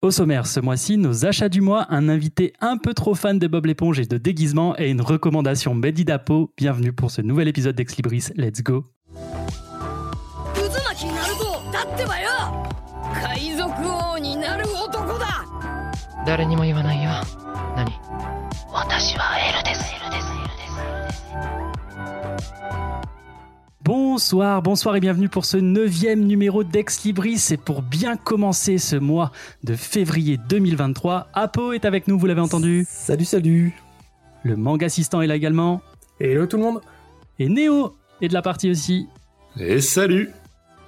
Au sommaire, ce mois-ci, nos achats du mois, un invité un peu trop fan de Bob l'éponge et de déguisement et une recommandation Mehdi Dapo. Bienvenue pour ce nouvel épisode d'Exlibris. Let's go Bonsoir, bonsoir et bienvenue pour ce neuvième numéro d'Ex Libris. Et pour bien commencer ce mois de février 2023, Apo est avec nous, vous l'avez entendu. Salut, salut. Le manga assistant est là également. Hello tout le monde. Et Néo est de la partie aussi. Et salut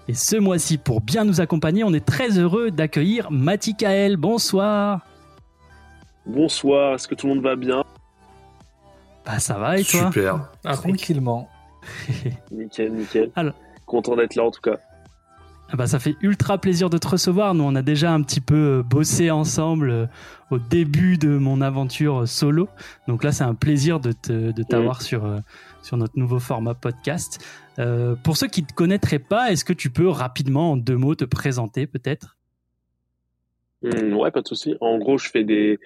Et ce mois-ci, pour bien nous accompagner, on est très heureux d'accueillir Matikael. Bonsoir. Bonsoir, est-ce que tout le monde va bien? Bah ça va et toi? Super Tranquillement. Nickel, nickel. Alors- Content d'être là en tout cas. Ah bah, ça fait ultra plaisir de te recevoir. Nous, on a déjà un petit peu euh, bossé ensemble euh, au début de mon aventure euh, solo. Donc là, c'est un plaisir de te- de t'avoir sur, sur notre nouveau format podcast. Euh, pour ceux qui ne te connaîtraient pas, est-ce que tu peux rapidement, en deux mots, te présenter peut-être? Hmm, ouais, pas de souci. En gros, je fais des,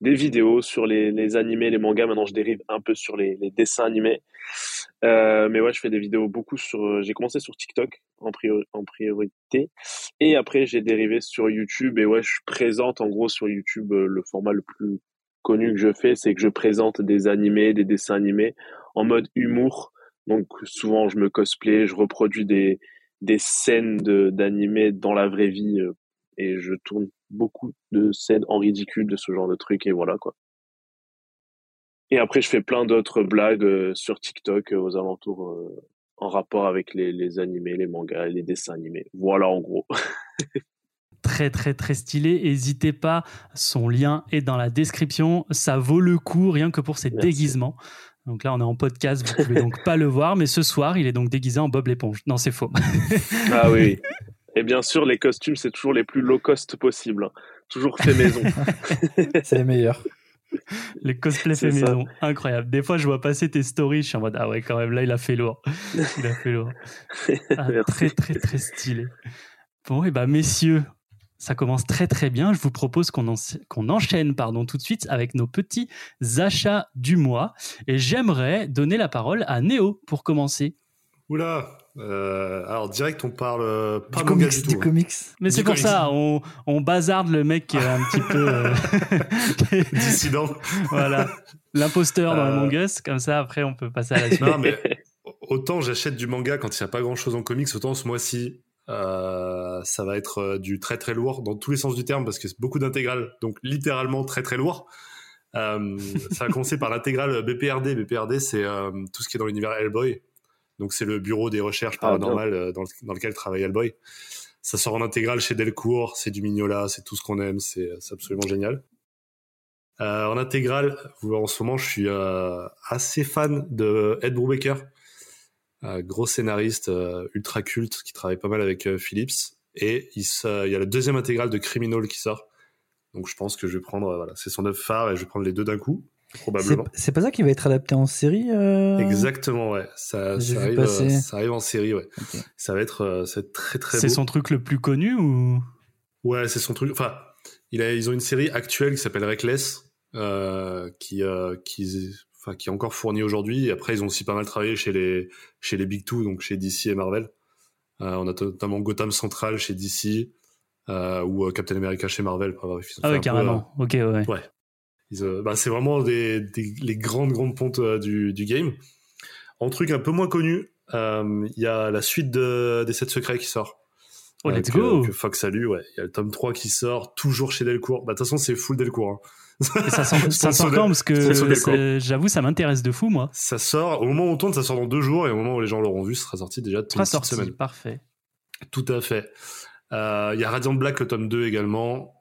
des vidéos sur les, les animés, les mangas. Maintenant, je dérive un peu sur les, les dessins animés. Euh, mais ouais, je fais des vidéos beaucoup sur. J'ai commencé sur TikTok en, priori- en priorité. Et après, j'ai dérivé sur YouTube. Et ouais, je présente en gros sur YouTube euh, le format le plus connu que je fais, c'est que je présente des animés, des dessins animés en mode humour. Donc souvent, je me cosplay, je reproduis des, des scènes de d'animés dans la vraie vie euh, et je tourne beaucoup de scènes en ridicule de ce genre de trucs et voilà quoi. Et après je fais plein d'autres blagues euh, sur TikTok euh, aux alentours euh, en rapport avec les, les animés, les mangas, les dessins animés. Voilà en gros. Très, très, très stylé. N'hésitez pas, son lien est dans la description. Ça vaut le coup, rien que pour ses Merci. déguisements. Donc là, on est en podcast, vous pouvez donc pas le voir, mais ce soir, il est donc déguisé en Bob l'éponge. Non, c'est faux. Ah oui. oui. Et bien sûr les costumes c'est toujours les plus low cost possibles. hein. Toujours fait maison. C'est les meilleurs. Les cosplays fait ça. maison, incroyable. Des fois, je vois passer tes stories, je suis en mode ah ouais, quand même là, il a fait lourd. Il a fait lourd. Ah, très très très stylé. Bon et bah messieurs, ça commence très très bien. Je vous propose qu'on en- qu'on enchaîne pardon tout de suite avec nos petits achats du mois et j'aimerais donner la parole à Néo pour commencer. Oula euh, Alors direct on parle euh, pas du manga comics, du du tout. hein. comics. Mais c'est pour comics. ça, on, on bazarde le mec qui est un petit peu euh, Dissident. voilà l'imposteur dans Euh. Among Us. Comme ça après on peut passer à la suite. non mais autant j'achète du manga quand il n'y a pas grand chose en comics, autant ce mois-ci euh, ça va être du très très lourd dans tous les sens du terme parce que c'est beaucoup d'intégrales, donc littéralement très très lourd. Euh, ça va commencer par l'intégrale BPRD. BPRD c'est euh, tout ce qui est dans l'univers Hellboy. Donc c'est le bureau des recherches Ah, paranormales euh, dans, le- dans lequel travaille Hellboy. Ça sort en intégrale chez Delcourt, c'est du Mignola, c'est tout ce qu'on aime, c'est c'est absolument génial. Euh, en intégrale, en ce moment, je suis euh, assez fan de Ed Brubaker, euh, gros scénariste euh, ultra culte qui travaille pas mal avec euh, Phillips. Et il, il y a la deuxième intégrale de Criminal qui sort. Donc je pense que je vais prendre, euh, voilà, c'est son œuvre phare et je vais prendre les deux d'un coup, probablement. c'est pas ça qui va être adapté en série euh Exactement, ouais. Ça, arrive, euh, ça arrive en série, ouais. Ça va être, euh, ça va être très très C'est son truc le plus connu ou? Ouais, c'est son truc. Enfin, il a, ils ont une série actuelle qui s'appelle Reckless, euh, qui, euh, qui, enfin, qui est encore fournie aujourd'hui. Après, ils ont aussi pas mal travaillé chez les, chez les Big Two, donc chez DC et Marvel. Euh, on a notamment Gotham Central chez DC, euh, ou euh, Captain America chez Marvel. Bref, Ah ouais peu, carrément. Ok ouais. ouais. Euh, bah, c'est vraiment des, des- les grandes, grandes pontes euh, du, du game. En truc un peu moins connu, euh, il y a la suite de, des 7 secrets qui sort. Oh Euh, let's go. que Fox salue, ouais. Il y a le tome 3 qui sort, toujours chez Delcourt. Bah, de toute façon, c'est full Delcourt. hein. Ça sort, ça sort quand Parce que j'avoue, ça m'intéresse de fou, moi. Ça sort, au moment où on tourne, ça sort dans deux jours, et au moment où les gens l'auront vu, ça sera sorti déjà petite sorti, semaine. parfait. Tout à fait. Euh, Il y a Radiant Black, le tome 2 également.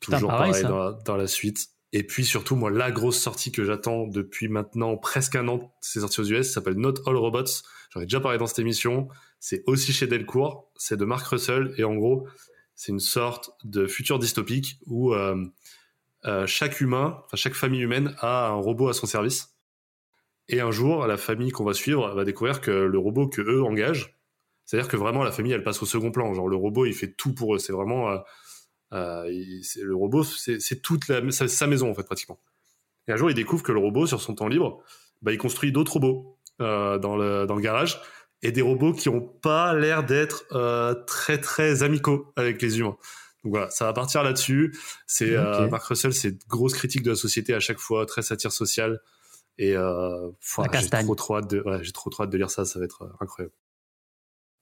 Putain, Toujours pareil, pareil, dans, la, dans la suite. Et puis surtout, moi, la grosse sortie que j'attends depuis maintenant presque un an, c'est sorti aux US, s'appelle Not All Robots. J'en ai déjà parlé dans cette émission. C'est aussi chez Delcourt. C'est de Mark Russell. Et en gros, c'est une sorte de futur dystopique où euh, euh, chaque humain, enfin chaque famille humaine a un robot à son service. Et un jour, la famille qu'on va suivre va découvrir que le robot que eux engagent, c'est-à-dire que vraiment la famille, elle passe au second plan. Genre le robot, il fait tout pour eux. C'est vraiment, Euh, il- c'est- le robot, c'est toute la, sa, sa maison en fait pratiquement. Et un jour, il découvre que le robot, sur son temps libre, bah, il construit d'autres robots euh, dans, le, dans le garage et des robots qui ont pas l'air d'être euh, très très amicaux avec les humains. Donc voilà, ça va partir là-dessus. C'est euh. Mark Russell, c'est grosse critique de la société à chaque fois, très satire sociale. Et euh, j'ai trop trop hâte de, ouais, j'ai trop trop hâte de lire ça, ça va être euh, incroyable.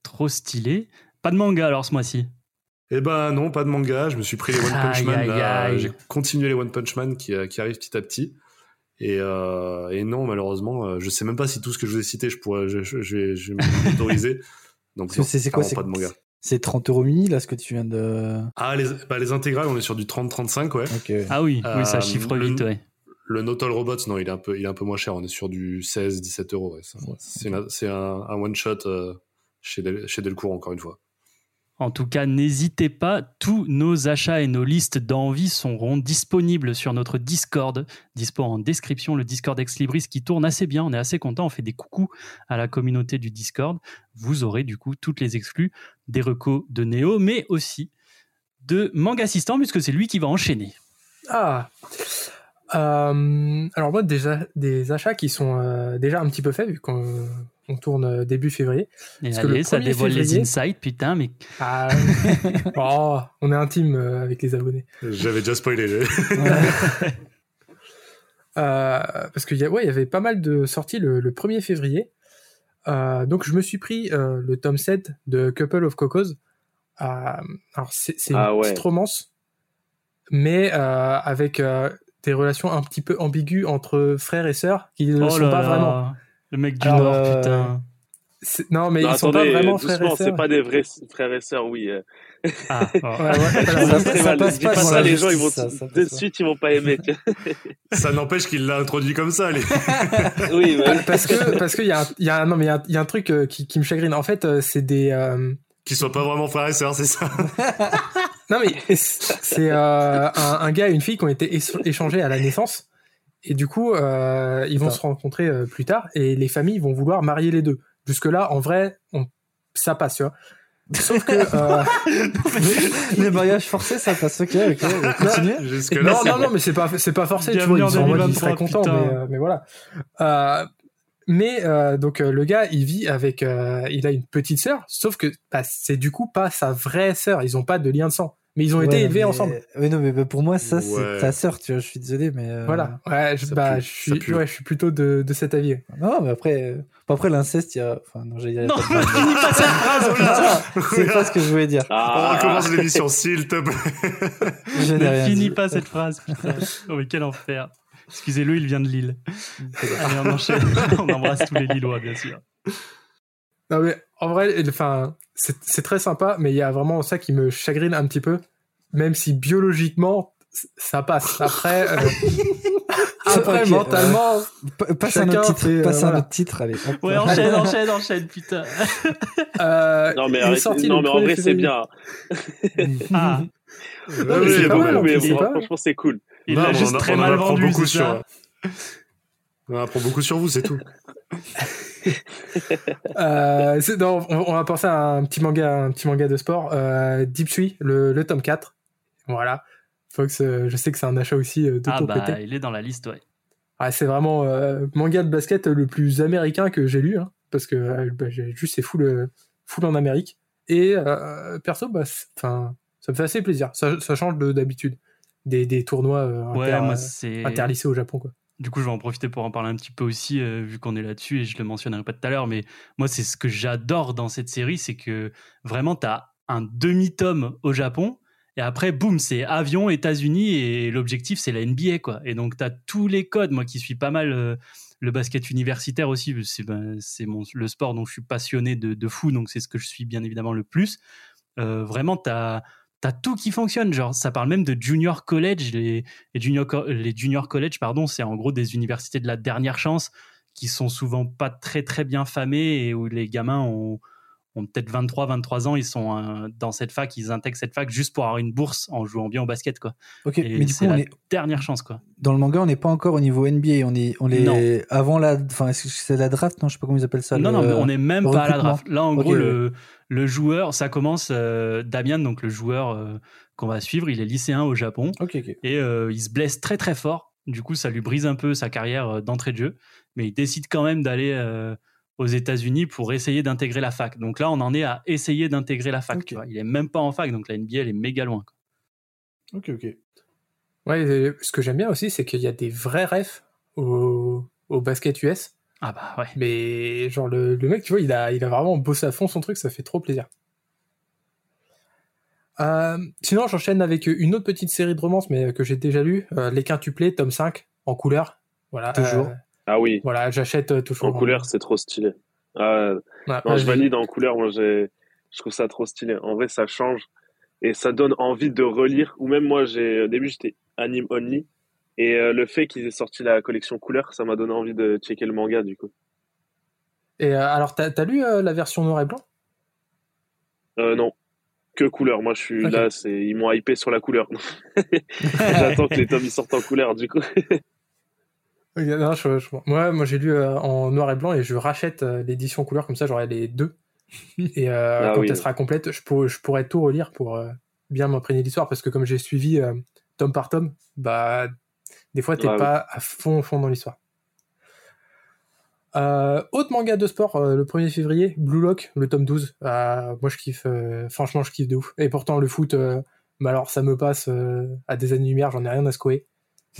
Trop stylé. Pas de manga alors ce mois-ci. Eh ben non, pas de manga. Je me suis pris les One Punch Man. J'ai continué les One Punch Man qui, euh, qui arrivent petit à petit. Et, euh, et non, malheureusement, euh, je sais même pas si tout ce que je vous ai cité, je pourrais, je, je, je vais, je vais m'autoriser. Donc c'est c'est quoi pas de manga. C'est 30 euros mini, là, ce que tu viens de. Ah, les, bah, les intégrales, on est sur du 30-35, ouais. Ah oui, Euh, oui ça chiffre le- vite, ouais. Le Notal Robots, non, il est un peu, il est un peu moins cher. On est sur du 16-17 euros. ouais. C'est un, un one shot euh, chez, Del, chez Delcourt, encore une fois. En tout cas, n'hésitez pas, tous nos achats et nos listes d'envie seront disponibles sur notre Discord, dispo en description, le Discord Ex Libris qui tourne assez bien, on est assez content, on fait des coucous à la communauté du Discord. Vous aurez du coup toutes les exclus des recos de Néo, mais aussi de Manga Assistant, puisque c'est lui qui va enchaîner. Ah Euh, Alors moi, déjà, des achats qui sont euh, déjà un petit peu faits, vu qu'on on tourne euh, début février. Et Parce que ça 1er dévoile les insights, putain, mais Ah, oh, on est intime avec les abonnés. J'avais déjà spoilé. j'ai- Euh, parce qu'il y, a- ouais, il y avait pas mal de sorties le, le 1er février. Euh, donc je me suis pris euh, le tome 7 de Couple of Cocos. Euh, alors c'est c'est une Ah ouais. petite romance, mais euh, avec euh, des relations un petit peu ambiguës entre frères et sœurs qui ne le oh sont là pas là, vraiment. le mec du Alors, Nord, euh, putain. Non, mais Non, ils sont attendez, pas vraiment frères et sœurs. c'est pas des vrais frères et sœurs, oui. Ah, oh. Ouais, ouais, voilà. Ça- passe pas pas les gens, ils vont justice, ça, ça de suite, ils vont pas aimer. Ça n'empêche qu'il l'a introduit comme ça. Les... oui, bah, parce que parce qu'il y a y a non mais il y a un- il y a un truc euh, qui, qui me chagrine. En fait, euh, c'est des euh, Qu'ils soient pas vraiment frères et sœurs, c'est ça. Non mais c'est euh, un, un gars et une fille qui ont été éch- échangés à la naissance et du coup euh, ils vont se rencontrer euh, plus tard et les familles vont vouloir marier les deux. Jusque là en vrai on, ça passe tu vois. Sauf que euh, Les mariages forcés, ça passe. Ok, ok. Continue. Jusque là, non non non mais c'est pas c'est pas forcé tu vois ils en sont en mode, ils 2023, seraient contents mais, euh, mais voilà. Mais euh, donc euh, le gars il vit avec euh, il a une petite sœur sauf que bah, c'est du coup pas sa vraie sœur ils ont pas de lien de sang mais ils ont été élevés mais- ensemble. Oui, non, mais bah, pour moi, ça, Ouais. c'est ta sœur, tu vois. Je suis désolé, mais. euh, Voilà, ouais, je, bah, pue, je, suis, ouais, je suis plutôt de, de cet avis. Non, mais après, euh, après l'inceste, il y a. Enfin, non, j'ai Non, finis pas cette phrase, putain. C'est pas ce que je voulais dire. On ah, recommence l'émission, s'il te plaît. Je n'ai Ne finis pas cette phrase, putain. Oh, mais quel enfer. Excusez-le, il vient de Lille. Allez, on enchaîne. on embrasse tous les Lillois, bien sûr. Non, mais en vrai, enfin, c'est c'est très sympa, mais il y a vraiment ça qui me chagrine un petit peu, même si biologiquement, ça passe. Après, euh, après mentalement, Pa- Passe un autre titre. euh, Passe un voilà. autre titre, allez. hop. Ouais, enchaîne, enchaîne, enchaîne, putain. euh, non, mais, arrête- sorti non, mais en 1er vrai, c'est bien. Ah, Non, mais oui, pas mal, mais bon, franchement, c'est cool. Il l'a juste on très on mal vendu, beaucoup sur- ça On apprend beaucoup sur vous, c'est tout. Euh, non, on, on va penser à un petit manga, un petit manga de sport, euh, Deep Sui, le, le tome 4. Voilà. Fox, euh, je sais que c'est un achat aussi euh, de Ah ton bah, côté. il est dans la liste, ouais. Ah, c'est vraiment euh, manga de basket le plus américain que j'ai lu, hein, parce que euh, bah, j'ai juste c'est full, euh, full en Amérique. Et euh, perso, bah, ça me fait assez plaisir. Ça, ça change de d'habitude des, des tournois euh, Ouais, inter, euh, interlycées au Japon, quoi. Du coup, je vais en profiter pour en parler un petit peu aussi, euh, vu qu'on est là-dessus, et je le mentionnerai pas tout à l'heure, mais moi, c'est ce que j'adore dans cette série, c'est que vraiment, tu as un demi-tome au Japon, et après, boum, c'est avion, États-Unis, et l'objectif, c'est la NBA, quoi. Et donc, tu as tous les codes, moi qui suis pas mal euh, le basket universitaire aussi, c'est ben, le sport dont je suis passionné de, de fou, donc c'est ce que je suis bien évidemment le plus. Euh, vraiment, tu as T'as tout qui fonctionne, genre ça parle même de junior college, les, junior, les junior college, pardon, c'est en gros des universités de la dernière chance qui sont souvent pas très très bien famées et où les gamins ont, ont peut-être 23, 23 ans, ils sont euh, dans cette fac, ils intègrent cette fac juste pour avoir une bourse en jouant bien au basket, quoi. Ok, Et mais du coup, on la est dernière chance, quoi. dans le manga, on n'est pas encore au niveau NBA. On est, on Non. est avant la, enfin, c'est la draft? Non, je sais pas comment ils appellent ça. non, le- non, mais on n'est même pas à la draft. Là, en gros, ouais. le, le joueur, ça commence, euh, Damien, donc le joueur euh, qu'on va suivre, il est lycéen au Japon. Et il se blesse très très fort. Du coup, ça lui brise un peu sa carrière d'entrée de jeu, mais il décide quand même d'aller aux États-Unis pour essayer d'intégrer la fac. Donc là, on en est à essayer d'intégrer la fac. Ok. tu vois. Il est même pas en fac, donc la NBA elle est méga loin. quoi. Ok, ok. Ouais, ce que j'aime bien aussi, c'est qu'il y a des vrais refs au, au basket US. Ah bah ouais. Mais genre, le, le mec, tu vois, il a, il a vraiment bossé à fond son truc, ça fait trop plaisir. Euh, sinon, j'enchaîne avec une autre petite série de romances, mais que j'ai déjà lu, euh, Les Quintuplés, tome 5, en couleur. Voilà. Toujours. euh, Ah oui, voilà, j'achète euh, toujours. en couleur, c'est trop stylé. Ah, Ouais, non, ouais, je valide en couleur, moi j'ai, je trouve ça trop stylé. En vrai, ça change et ça donne envie de relire. Ou même moi, j'ai, au début, j'étais anime only. Et euh, le fait qu'ils aient sorti la collection couleur, ça m'a donné envie de checker le manga, du coup. Et euh, alors, t'as as lu euh, la version noir et blanc? Euh, non, que couleur. Moi, je suis là, c'est, ils m'ont hypé sur la couleur. J'attends que les tomes ils sortent en couleur, du coup. Non, je- je- moi, moi j'ai lu euh, en noir et blanc et je rachète euh, l'édition couleur comme ça j'aurai les deux. Et euh, Ah quand oui. elle sera complète, je, pour- je pourrai tout relire pour bien m'imprégner de l'histoire parce que comme j'ai suivi tome par tome, bah des fois t'es Ah oui. pas à fond fond dans l'histoire. Autre manga de sport, le 1er février, Blue Lock, le tome 12. Euh, moi je kiffe, franchement je kiffe de ouf. Et pourtant le foot, bah alors ça me passe à des années-lumière, j'en ai rien à secouer.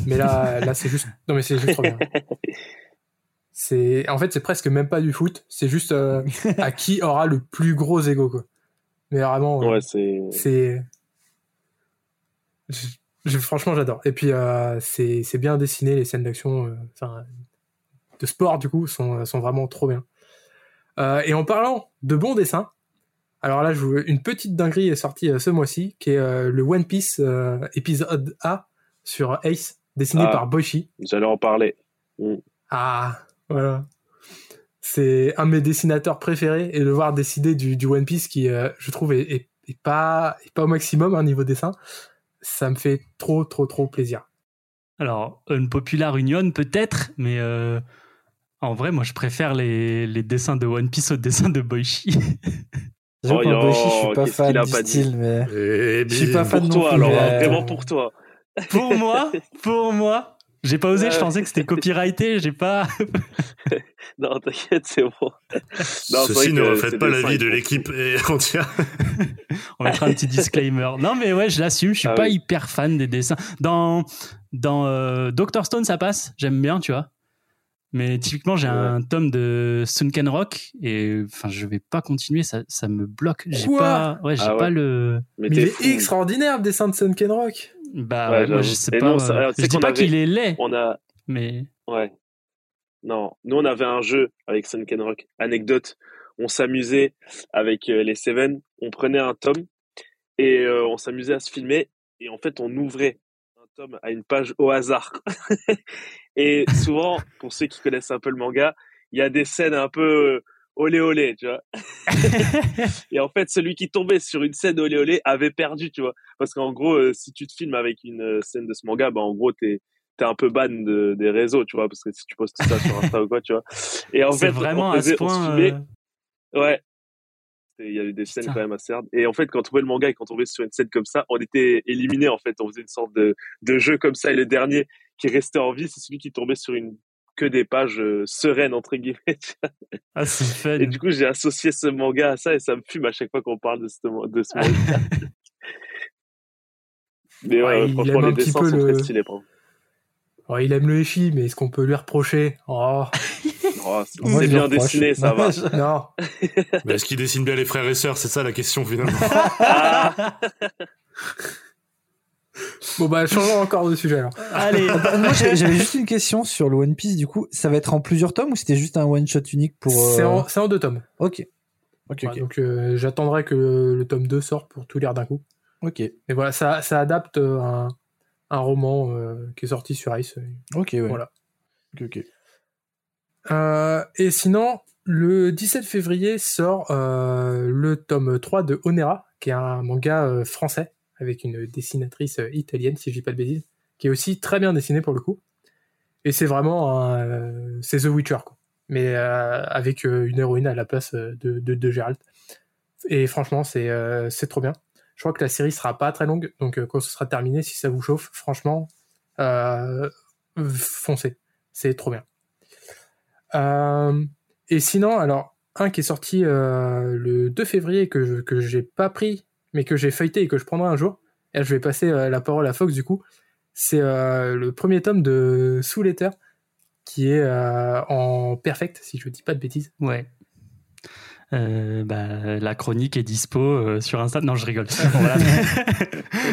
Mais là, là c'est juste, non mais c'est juste trop bien. C'est, en fait c'est presque même pas du foot, c'est juste euh, à qui aura le plus gros ego quoi. Mais vraiment, euh, Ouais, c'est, c'est, je- je- franchement j'adore. Et puis euh, c'est c'est bien dessiné, les scènes d'action, euh, enfin de sport du coup sont sont vraiment trop bien. Euh, et en parlant de bons dessins, alors là je une petite dinguerie est sortie euh, ce mois-ci, qui est euh, le One Piece euh, épisode A sur Ace, dessiné Ah. par Boichi. j'allais en parler. Ah, voilà. C'est un de mes dessinateurs préférés et le voir décider du, du One Piece qui, euh, je trouve, est, est- est pas, est pas au maximum hein, niveau dessin, ça me fait trop, trop, trop plaisir. Alors, une populaire union peut-être, mais euh, en vrai, moi je préfère les, les dessins de One Piece aux dessins de Boichi. Oh, Boichi, je suis pas fan qu'il a du pas dit style, mais je suis pas fan Pour non toi, plus. alors, mais, hein, euh, vraiment pour toi. Pour moi, pour moi. J'ai pas osé, je pensais que c'était copyrighté, j'ai pas. Non, t'inquiète, c'est bon. Non, Ceci ne reflète pas l'avis de l'équipe et entière. On mettra un petit disclaimer. Non, mais ouais, je l'assume, je suis Ah pas oui. hyper fan des dessins. Dans, dans euh, Doctor Stone, ça passe, j'aime bien, tu vois. Mais typiquement, j'ai Ouais. un tome de Sunken Rock et enfin, je vais pas continuer, ça, ça me bloque. J'ai pas, ouais, j'ai Ah ouais. pas le. Mais Mais il est fou. extraordinaire le dessin de Sunken Rock. Bah Ouais, moi, je sais Et pas. non, ça- euh, je dis pas avait- qu'il est laid, On a, mais ouais. Non, nous on avait un jeu avec Sunken Rock. Anecdote, on s'amusait avec euh, les Seven, on prenait un tome et euh, on s'amusait à se filmer et en fait on ouvrait un tome à une page au hasard. et souvent, pour ceux qui connaissent un peu le manga, il y a des scènes un peu olé olé, tu vois. et en fait, celui qui tombait sur une scène olé olé avait perdu, tu vois. Parce qu'en gros, euh, si tu te filmes avec une euh, scène de ce manga, bah en gros t'es t'es un peu ban de, des réseaux, tu vois, parce que si tu postes ça sur Insta ou quoi, tu vois. Et en fait, vraiment on à faisait- on se filmait, euh, Ouais. Il y avait des scènes quand même assez hard. Et en fait, quand on trouvait le manga et quand on tombait sur une scène comme ça, on était éliminés en fait. On faisait une sorte de, de jeu comme ça. Et le dernier qui restait en vie, c'est celui qui tombait sur une que des pages euh, sereines entre guillemets. Ah, c'est fun. Et du coup, j'ai associé ce manga à ça et ça me fume à chaque fois qu'on parle de ce, de ce manga. Mais ouais, franchement, les dessins sont le- très stylés. il aime le Echi, mais est-ce qu'on peut lui reprocher? Oh, Oh, c'est je bien dessiné, ça va. non. Mais est-ce qu'il dessine bien les frères et sœurs? C'est ça la question finalement. Ah, Bon bah, changeons encore de sujet alors. Allez, Bah, Moi, j'avais juste une question sur le One Piece. Du coup, ça va être en plusieurs tomes ou c'était juste un one shot unique pour euh, C'est en, deux tomes. Ok. Ok. Ouais, donc euh, j'attendrai que le, le tome 2 sorte pour tout lire d'un coup. Ok. Et voilà, ça, ça adapte euh, un, un roman euh, qui est sorti sur Ice. Ok. Ouais. Voilà. Ok. Ok. Euh, et sinon, Le 17 février sort euh, le tome 3 de Onera, qui est un manga euh, français, avec une dessinatrice euh, italienne, si je dis pas de bêtises, qui est aussi très bien dessiné pour le coup. Et c'est vraiment un, euh, c'est The Witcher. Mais euh, avec une héroïne à la place de, de, de. Et franchement, c'est c'est trop bien. Je crois que la série sera pas très longue, donc quand ce sera terminé, si ça vous chauffe, franchement, foncez. C'est trop bien. Et sinon, alors, un qui est sorti le 2 février que je, que j'ai pas pris, mais que j'ai feuilleté et que je prendrai un jour. Et là, je vais passer euh, la parole à Fox du coup. C'est euh, le premier tome de Soul Eater qui est euh, en perfect, si je dis pas de bêtises. Ouais. Euh, bah, la chronique est dispo euh, sur Insta. Non, je rigole.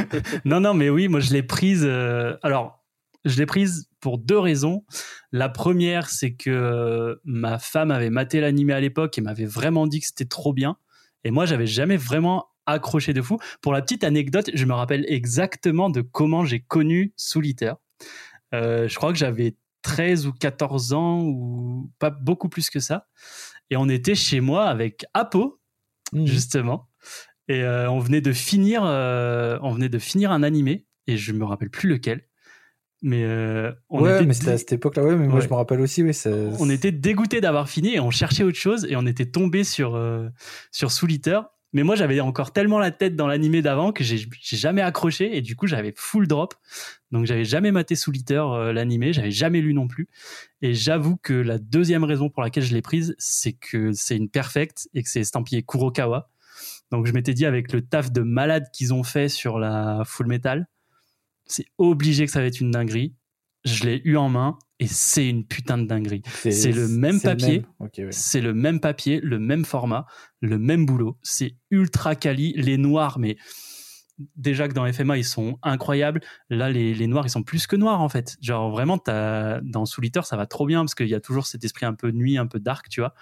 Non, non, mais oui, moi je l'ai prise. euh, alors, je l'ai prise pour deux raisons. La première, c'est que ma femme avait maté l'animé à l'époque et m'avait vraiment dit que c'était trop bien. Et moi, j'avais jamais vraiment accroché de fou. Pour la petite anecdote, je me rappelle exactement de comment j'ai connu Solitaire. Euh, je crois que j'avais 13 ou 14 ans ou pas beaucoup plus que ça. Et on était chez moi avec Apo, Mhm. justement. Et euh, on venait de finir, euh, on venait de finir un animé et je me rappelle plus lequel. Mais euh, on ouais, était mais c'était à cette époque-là, ouais, mais moi Ouais. je me rappelle aussi, oui. on était dégoûté d'avoir fini et on cherchait autre chose et on était tombé sur sur Soul Eater. Mais moi j'avais encore tellement la tête dans l'animé d'avant que j'ai jamais accroché et du coup j'avais full drop. Donc j'avais jamais maté Soul Eater euh, l'animé, j'avais jamais lu non plus. Et j'avoue que la deuxième raison pour laquelle je l'ai prise, c'est que c'est une perfect et que c'est estampillé Kurokawa. Donc je m'étais dit avec le taf de malade qu'ils ont fait sur la Full Metal, c'est obligé que ça va être une dinguerie. Je l'ai eu en main et c'est une putain de dinguerie. c'est le même papier. même. Ok, ouais. C'est le même papier, le même format, le même boulot. C'est ultra quali. Les noirs, mais déjà que dans FMA, ils sont incroyables. Là, les, les noirs, ils sont plus que noirs, en fait. Genre, vraiment, t'as- dans Soul Eater, ça va trop bien parce qu'il y a toujours cet esprit un peu nuit, un peu dark, tu vois.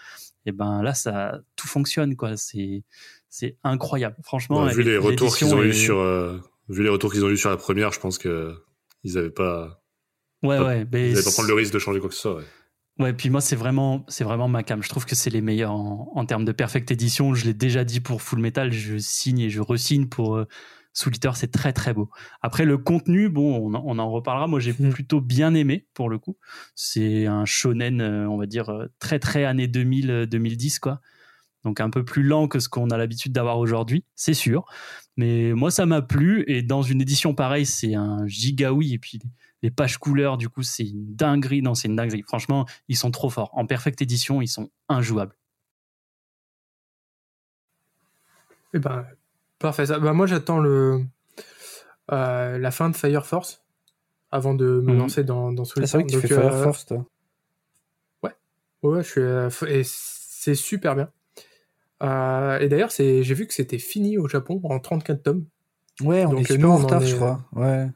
Et ben là, ça, tout fonctionne, quoi. C'est, c'est incroyable. Franchement, Ouais, vu les retours qu'ils ont eu est- sur, euh, vu les retours qu'ils ont eu sur la première, je pense que ils avaient pas, Ouais, ouais. mais avaient pas prendre le risque de changer quoi que ce soit. ouais. Ouais, puis moi, c'est vraiment, c'est vraiment ma cam. Je trouve que c'est les meilleurs en, en termes de perfect edition. Je l'ai déjà dit pour Full Metal, je signe et je resigne pour euh, Soul Eater, c'est très très beau. Après, le contenu, bon, on, en- on en reparlera. Moi, j'ai Mhm. plutôt bien aimé pour le coup. C'est un shonen, euh, on va dire, euh, très très années 2000, euh, 2010, quoi. Donc un peu plus lent que ce qu'on a l'habitude d'avoir aujourd'hui, c'est sûr. Mais moi, ça m'a plu. Et dans une édition pareille, c'est un giga oui. Et puis les pages couleurs, du coup, c'est une dinguerie. Non, c'est une dinguerie. Franchement, ils sont trop forts. En perfect édition, ils sont injouables. Eh ben, parfait. Ça. Bah, moi, j'attends le euh, la fin de Fire Force avant de me Mhm. lancer dans, dans Soul Ah, c'est vrai que tu Donc, fais Fire euh, Force, toi. Ouais, je suis, euh, et c'est super bien. Euh, et d'ailleurs, c'est, j'ai vu que c'était fini au Japon en 34 tomes. Ouais, on donc, est super nous, on en en retard, est, je crois. Ouais.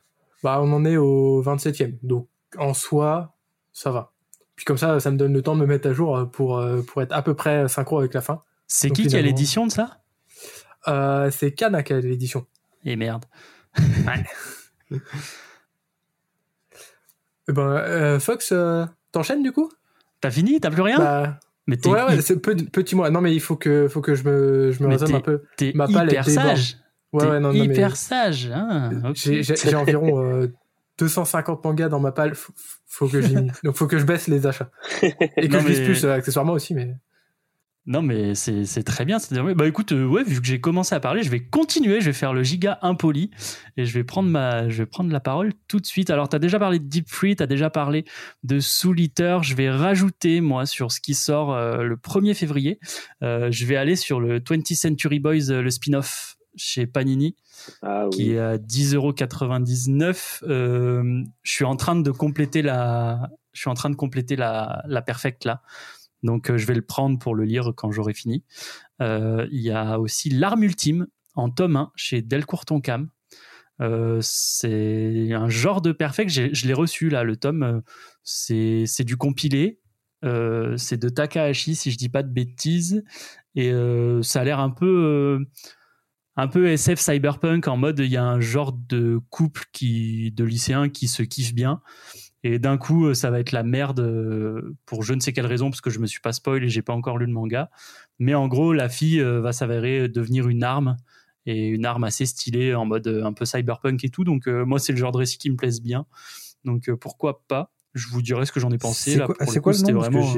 Bah, on en est au 27e. Donc, en soi, ça va. Puis comme ça, ça me donne le temps de me mettre à jour euh, pour, euh, pour être à peu près synchro avec la fin. C'est qui qui a l'édition de ça? Euh, c'est Kana qui a l'édition. Et merde. Eh ben, euh, Fox, euh, t'enchaînes du coup? T'as fini? T'as plus rien? Bah, Mais Ouais, ouais, c'est peu- petit mois. Non, mais il faut que, faut que je me, je me raisonne t'es- un peu. t'es hyper sage. Ouais, ouais, non, hyper sage. Ok. j'ai environ euh, 250 mangas dans ma palle. Faut, faut que j'y, donc faut que je baisse les achats. Et que Non, je vise mais- plus euh, accessoirement aussi, mais. Non, mais c'est très bien. Bah écoute, euh, ouais, vu que j'ai commencé à parler, je vais continuer. Je vais faire le giga impoli et je vais prendre ma, je vais prendre la parole tout de suite. Alors, t'as déjà parlé de Deep Free, t'as déjà parlé de Soul Eater. Je vais rajouter moi sur ce qui sort euh, le 1er février. Euh, je vais aller sur le 20th Century Boys, le spin-off chez Panini Ah qui est à 10,99€. Euh, je suis en train de compléter la, je suis en train de compléter la, la perfect là. Donc euh, je vais le prendre pour le lire quand j'aurai fini. Euh, Il y a aussi l'arme ultime en tome 1 chez Delcourt Tonkam. Euh, c'est un genre de perfect. Je l'ai reçu là, le tome. C'est c'est du compilé. C'est de Takahashi si je dis pas de bêtises. Et ça a l'air un peu un peu SF cyberpunk en mode il y a un genre de couple qui de lycéens qui se kiffent bien. Et d'un coup euh, ça va être la merde euh, pour je ne sais quelle raison parce que je me suis pas spoil et j'ai pas encore lu le manga. Mais en gros la fille euh, va s'avérer devenir une arme et une arme assez stylée en mode un peu cyberpunk et tout. Donc moi c'est le genre de récit qui me plaise bien. Donc pourquoi pas? Je vous dirai ce que j'en ai pensé. C'est là quoi, pour le quoi coup, nom? Vraiment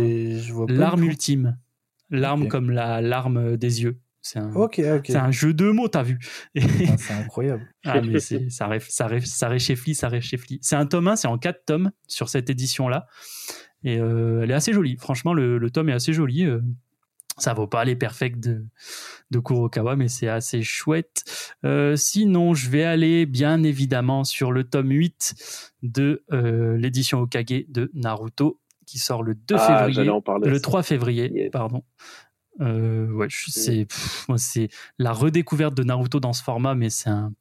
l'arme ultime. L'arme comme la larme des yeux c'est un, jeu de mots t'as vu Ah, c'est incroyable. ah, mais ça, ré, ça, ré, ça ça. C'est un tome 1, c'est en 4 tomes sur cette édition-là. Et euh, elle est assez jolie. Franchement, le, le tome est assez joli. euh. ça vaut pas les perfects de, de Kurokawa, mais c'est assez chouette. Euh, sinon, je vais aller bien évidemment sur le tome 8 de euh, l'édition Okage de Naruto, qui sort le 2 Ah, février. j'allais en parler. Le 3 février, Yes. pardon. Euh, ouais, c'est pff, moi, c'est la redécouverte de Naruto dans ce format, mais c'est un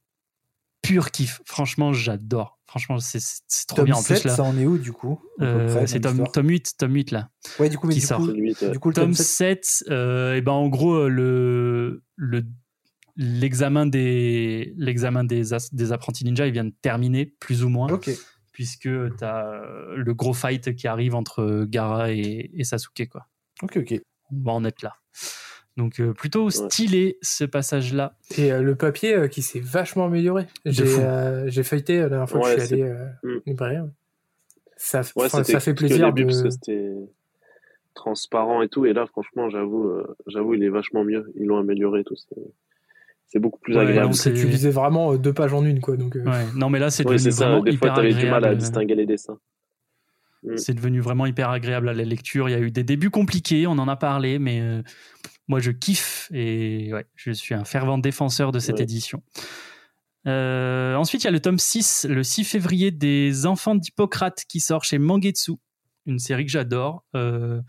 pur kiff. Franchement, j'adore. Franchement, c'est c'est- c'est trop Tome bien. En 7, plus, là, ça en est où du coup euh, près, c'est tome, tome 8, tome 8 là. Ouais, du coup, mais qui du sort. coup, du le Tome tome 7, 7, euh, et ben en gros, le, le, l'examen des, l'examen des, as- des apprentis ninja, il vient de terminer, plus ou moins, ok. puisque tu as le gros fight qui arrive entre Gara et, et Sasuke, quoi. Ok, ok. On va en être là. Donc, euh, plutôt stylé ce passage-là. Et euh, le papier euh, qui s'est vachement amélioré. J'ai euh, feuilleté la dernière fois Ouais, que je suis allé librairie. Ça, Ouais, fait plaisir au début de... parce que c'était transparent et tout. Et là, franchement, j'avoue, euh, j'avoue, il est vachement mieux. Ils l'ont amélioré et tout. C'est, beaucoup plus Ouais, agréable. tu lisais vraiment deux pages en une, quoi. Donc, euh, Ouais. Non, mais là, c'est vraiment Des fois, hyper t'avais du mal à agréable. distinguer les dessins. C'est devenu vraiment hyper agréable à la lecture. Il y a eu des débuts compliqués, on en a parlé, mais euh, moi je kiffe et ouais, je suis un fervent défenseur de cette Ouais. édition. Euh, ensuite, il y a le tome 6, le 6 février, des Enfants d'Hippocrate qui sort chez Mangetsu, une série que j'adore, euh,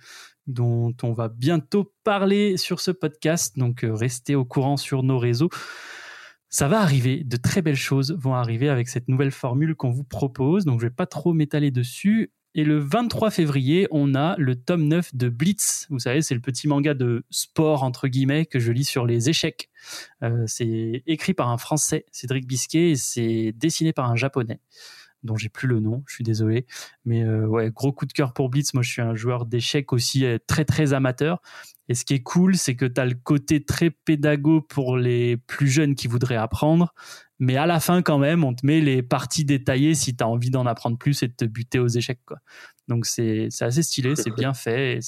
dont on va bientôt parler sur ce podcast. Donc, euh, restez au courant sur nos réseaux. Ça va arriver, de très belles choses vont arriver avec cette nouvelle formule qu'on vous propose. Donc, je vais pas trop m'étaler dessus. Et le 23 février, on a le tome 9 de Blitz. Vous savez, c'est le petit manga de sport, entre guillemets, que je lis sur les échecs. Euh, c'est écrit par un Français, Cédric Bisquet, et c'est dessiné par un Japonais, dont j'ai plus le nom, je suis désolé. Mais euh, gros coup de cœur pour Blitz. Moi, je suis un joueur d'échecs aussi euh, très, très amateur. Et ce qui est cool, c'est que tu as le côté très pédago pour les plus jeunes qui voudraient apprendre. Mais à la fin, quand même, on te met les parties détaillées si tu as envie d'en apprendre plus et de te buter aux échecs. Quoi. Donc c'est c'est assez stylé, c'est bien fait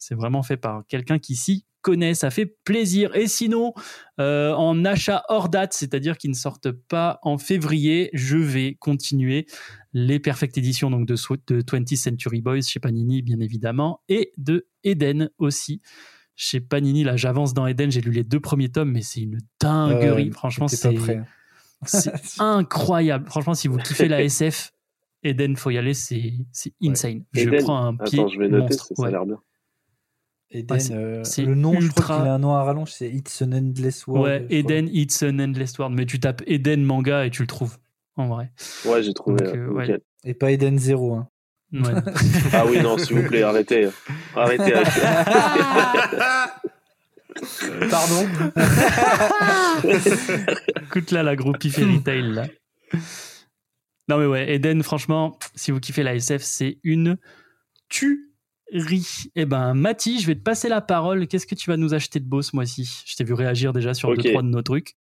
c'est vraiment fait par quelqu'un qui s'y connaît. Ça fait plaisir. Et sinon, euh, en achat hors date, c'est-à-dire qui ne sortent pas en février, je vais continuer les Perfect Editions donc de, de 20th Century Boys chez Panini, bien évidemment, et de Eden aussi. Chez Panini, là, j'avance dans Eden, j'ai lu les deux premiers tomes, mais c'est une dinguerie. Euh, Franchement, c'est incroyable. Franchement, si vous kiffez la SF, Eden, faut y aller, c'est c'est insane. Je Eden prends un pied Attends, je vais noter, monstre. ça, ça a l'air bien. Eden, Ouais, euh, le nom, je crois ultra- qu'il a un nom à rallonge, c'est It's an Endless World. Ouais. Eden, It's an Endless World. Mais tu tapes Eden manga et tu le trouves, en vrai. Ouais, j'ai trouvé. Donc, euh, ouais. Et pas Eden 0. Hein. Ouais. Ah oui, non, s'il vous plaît, arrêtez. Arrêtez. Pardon Écoute là, la groupie Fairy Tail, là. Non, mais ouais, Eden, franchement, si vous kiffez la SF, c'est une tuerie. Eh ben, Mati, je vais te passer la parole. Qu'est-ce que tu vas nous acheter de beau ce mois-ci? Je t'ai vu réagir déjà sur deux, trois de nos trucs.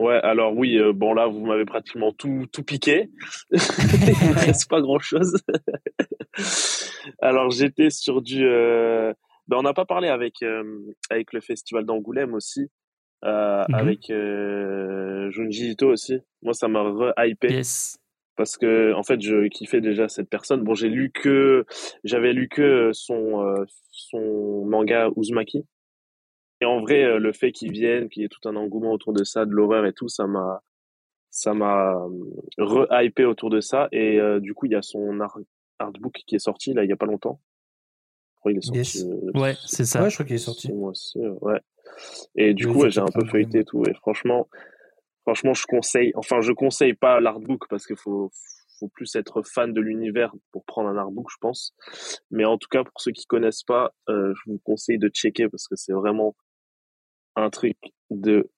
Ouais, alors oui, euh, bon là, vous m'avez pratiquement tout, tout piqué. Il reste pas grand-chose. alors j'étais sur du... euh, Ben, on n'a pas parlé avec, euh, avec le festival d'Angoulême aussi, Mhm. avec Junji Ito aussi. Moi, ça m'a re-hypé Yes. parce que en fait, je kiffais déjà cette personne. Bon, j'ai lu que... J'avais lu que son, son manga Uzumaki. Et en vrai, euh, le fait qu'ils viennent, qu'il y ait tout un engouement autour de ça, de l'horreur et tout, ça m'a, ça m'a euh, re-hypé autour de ça. Et euh, du coup, il y a son art- artbook qui est sorti là il y a pas longtemps. Je crois qu'il est sorti. Yes. euh, Ouais, c'est ça. Ouais, je crois qu'il est sorti. mois-ci, euh, ouais. Et du Oui, coup, j'ai un peu feuilleté et tout. Et franchement, franchement, je conseille. Enfin, je conseille pas l'artbook parce qu'il faut, faut plus être fan de l'univers pour prendre un artbook, je pense. Mais en tout cas, pour ceux qui connaissent pas, euh, je vous conseille de checker parce que c'est vraiment un truc de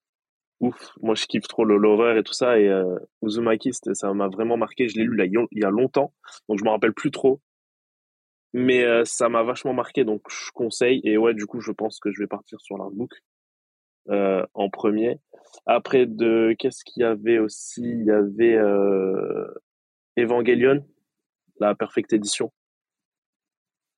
ouf. Moi, je kiffe trop l'horreur et tout ça. Et euh, Uzumaki, ça m'a vraiment marqué. Je l'ai lu là, il y a- il y a longtemps, donc je me rappelle plus trop. Mais euh, ça m'a vachement marqué, donc je conseille. Et ouais, du coup, je pense que je vais partir sur l'artbook euh, en premier. Après, de qu'est-ce qu'il y avait aussi? Il y avait euh, Evangelion, la Perfect Edition.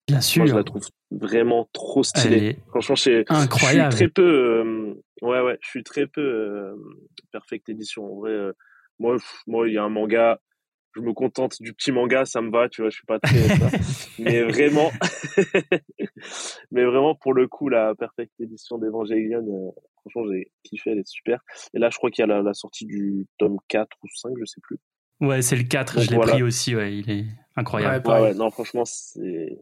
Bien Moi, je sûr. la trouve vraiment trop stylée. Est Franchement, je, incroyable. je suis très peu. euh, ouais, ouais, je suis très peu euh, Perfect Edition. En vrai, euh, moi, pff, moi, il y a un manga. Je me contente du petit manga, ça me va, tu vois. Je suis pas très. ça. mais vraiment, mais vraiment pour le coup, la Perfect Edition d'Evangelion, euh, franchement, j'ai kiffé, elle est super. Et là, je crois qu'il y a la, la sortie du tome 4 ou 5, je sais plus. Ouais, c'est le 4, Donc je l'ai voilà. pris aussi, ouais, il est incroyable. Ouais, Ouais, pareil. ouais, non, franchement, c'est.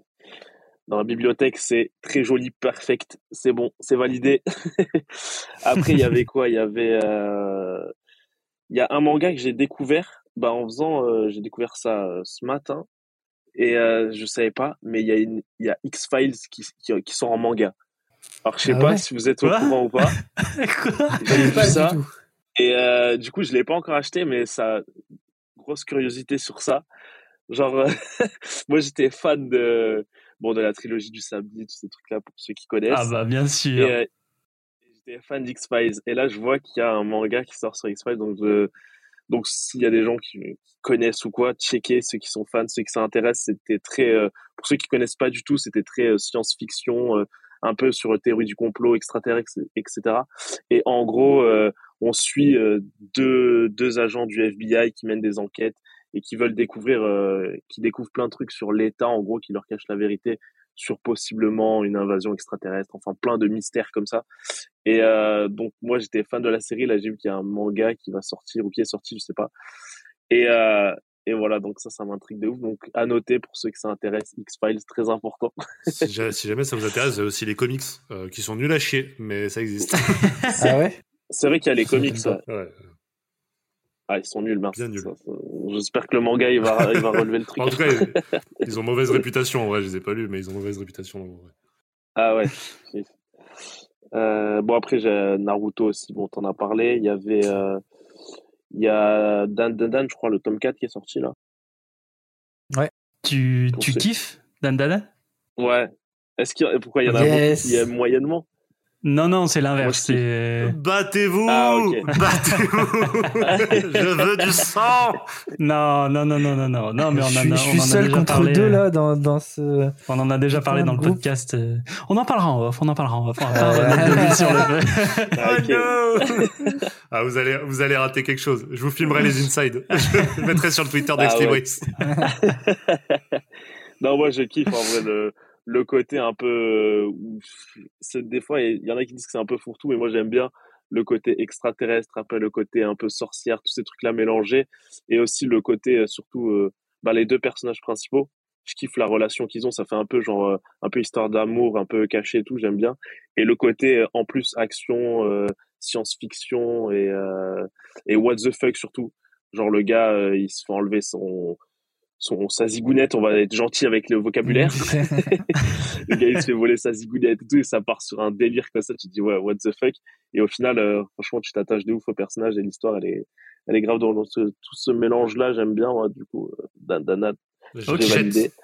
Dans la bibliothèque, c'est très joli, perfect, c'est bon, c'est validé. Après, il y avait quoi? Il y avait. euh, Il y a un manga que j'ai découvert, bah, en faisant. euh, J'ai découvert ça euh, ce matin, et je savais pas, mais il y a, une... il y a X-Files qui, qui, qui sont en manga. Alors, je sais Ah pas ouais? si vous êtes au Quoi? courant ou pas. Quoi? J'ai vu Pas ça. du tout. Et euh, du coup, je l'ai pas encore acheté, mais ça, grosse curiosité sur ça. Genre, euh, moi, j'étais fan de, bon, de la trilogie du samedi, tous ces trucs-là, pour ceux qui connaissent. Ah bah bien Et sûr. euh, j'étais fan d'X-Files. Et là, je vois qu'il y a un manga qui sort sur X-Files. Donc, je- donc s'il y a des gens qui, qui connaissent ou quoi, checker ceux qui sont fans, ceux qui s'intéressent. C'était très, euh, pour ceux qui connaissent pas du tout, c'était très euh, science-fiction, euh, un peu sur théorie du complot, extraterrestre, etc. Et en gros, on suit deux, deux agents du FBI qui mènent des enquêtes et qui veulent découvrir, euh, qui découvrent plein de trucs sur l'État, en gros, qui leur cache la vérité sur possiblement une invasion extraterrestre, enfin plein de mystères comme ça. Et euh, donc moi j'étais fan de la série, là j'ai vu qu'il y a un manga qui va sortir ou qui est sorti, je sais pas. Et euh, et voilà, donc ça, ça m'intrigue de ouf. Donc à noter pour ceux qui s'intéressent, X-Files, très important. si, ja- si jamais ça vous intéresse, il y a aussi les comics euh, qui sont nuls à chier, mais ça existe. Ah ouais? C'est vrai qu'il y a les comics, m'étonne ouais. Ouais. Ah, ils sont nuls, mince. Bien nuls. J'espère que le manga, il va, il va relever le truc. En tout cas, ils, ont mauvaise réputation. Ouais, je les ai pas lus, mais ils ont mauvaise réputation. en vrai. Ah ouais. Euh, bon, après, j'ai Naruto aussi, bon, t'en as parlé. Il y avait, euh, il y a Dan Dan Dan, je crois, le tome 4 qui est sorti, là. Tu, Pour tu ceux- kiffes Dan Dan? Ouais. Est-ce qu'il y a, pourquoi il y en a Yes. beaucoup? Qui aiment moyennement? Non, non, c'est Moi, l'inverse. C'est... Battez-vous Ah. Battez-vous Je veux du sang Non, non, non, non, non, non, non, mais on en je a, suis, je on suis en a seul déjà contre parlé, deux euh, là dans, dans ce. On en a déjà parlé dans le groupe. podcast. euh, On en parlera en off, on en parlera en off. On va Euh, sur le feu. Ah. Oh no ah, vous allez, vous allez rater quelque chose. Je vous filmerai les insides. Je le mettrai sur le Twitter Ah d'Extreme ouais. Race. Non, moi, je kiffe, en vrai, le, le côté un peu, euh, où des fois, il y en a qui disent que c'est un peu fourre-tout, mais moi, j'aime bien le côté extraterrestre, après le côté un peu sorcière, tous ces trucs-là mélangés, et aussi le côté, euh, surtout, euh, bah, les deux personnages principaux. Je kiffe la relation qu'ils ont, ça fait un peu genre, euh, un peu histoire d'amour, un peu caché et tout, j'aime bien. Et le côté, en plus, action, euh, science-fiction et, euh, et what the fuck surtout. Genre, le gars, il se fait enlever son, son, sa zigounette, on va être gentil avec le vocabulaire. le gars, il se fait voler sa zigounette et tout, et ça part sur un délire comme ça, tu te dis, ouais, what the fuck. Et au final, euh, franchement, tu t'attaches de ouf au personnage et l'histoire, elle est, elle est grave dans ce, tout ce mélange-là, j'aime bien, moi, du coup, euh, Dan- Dana, validé.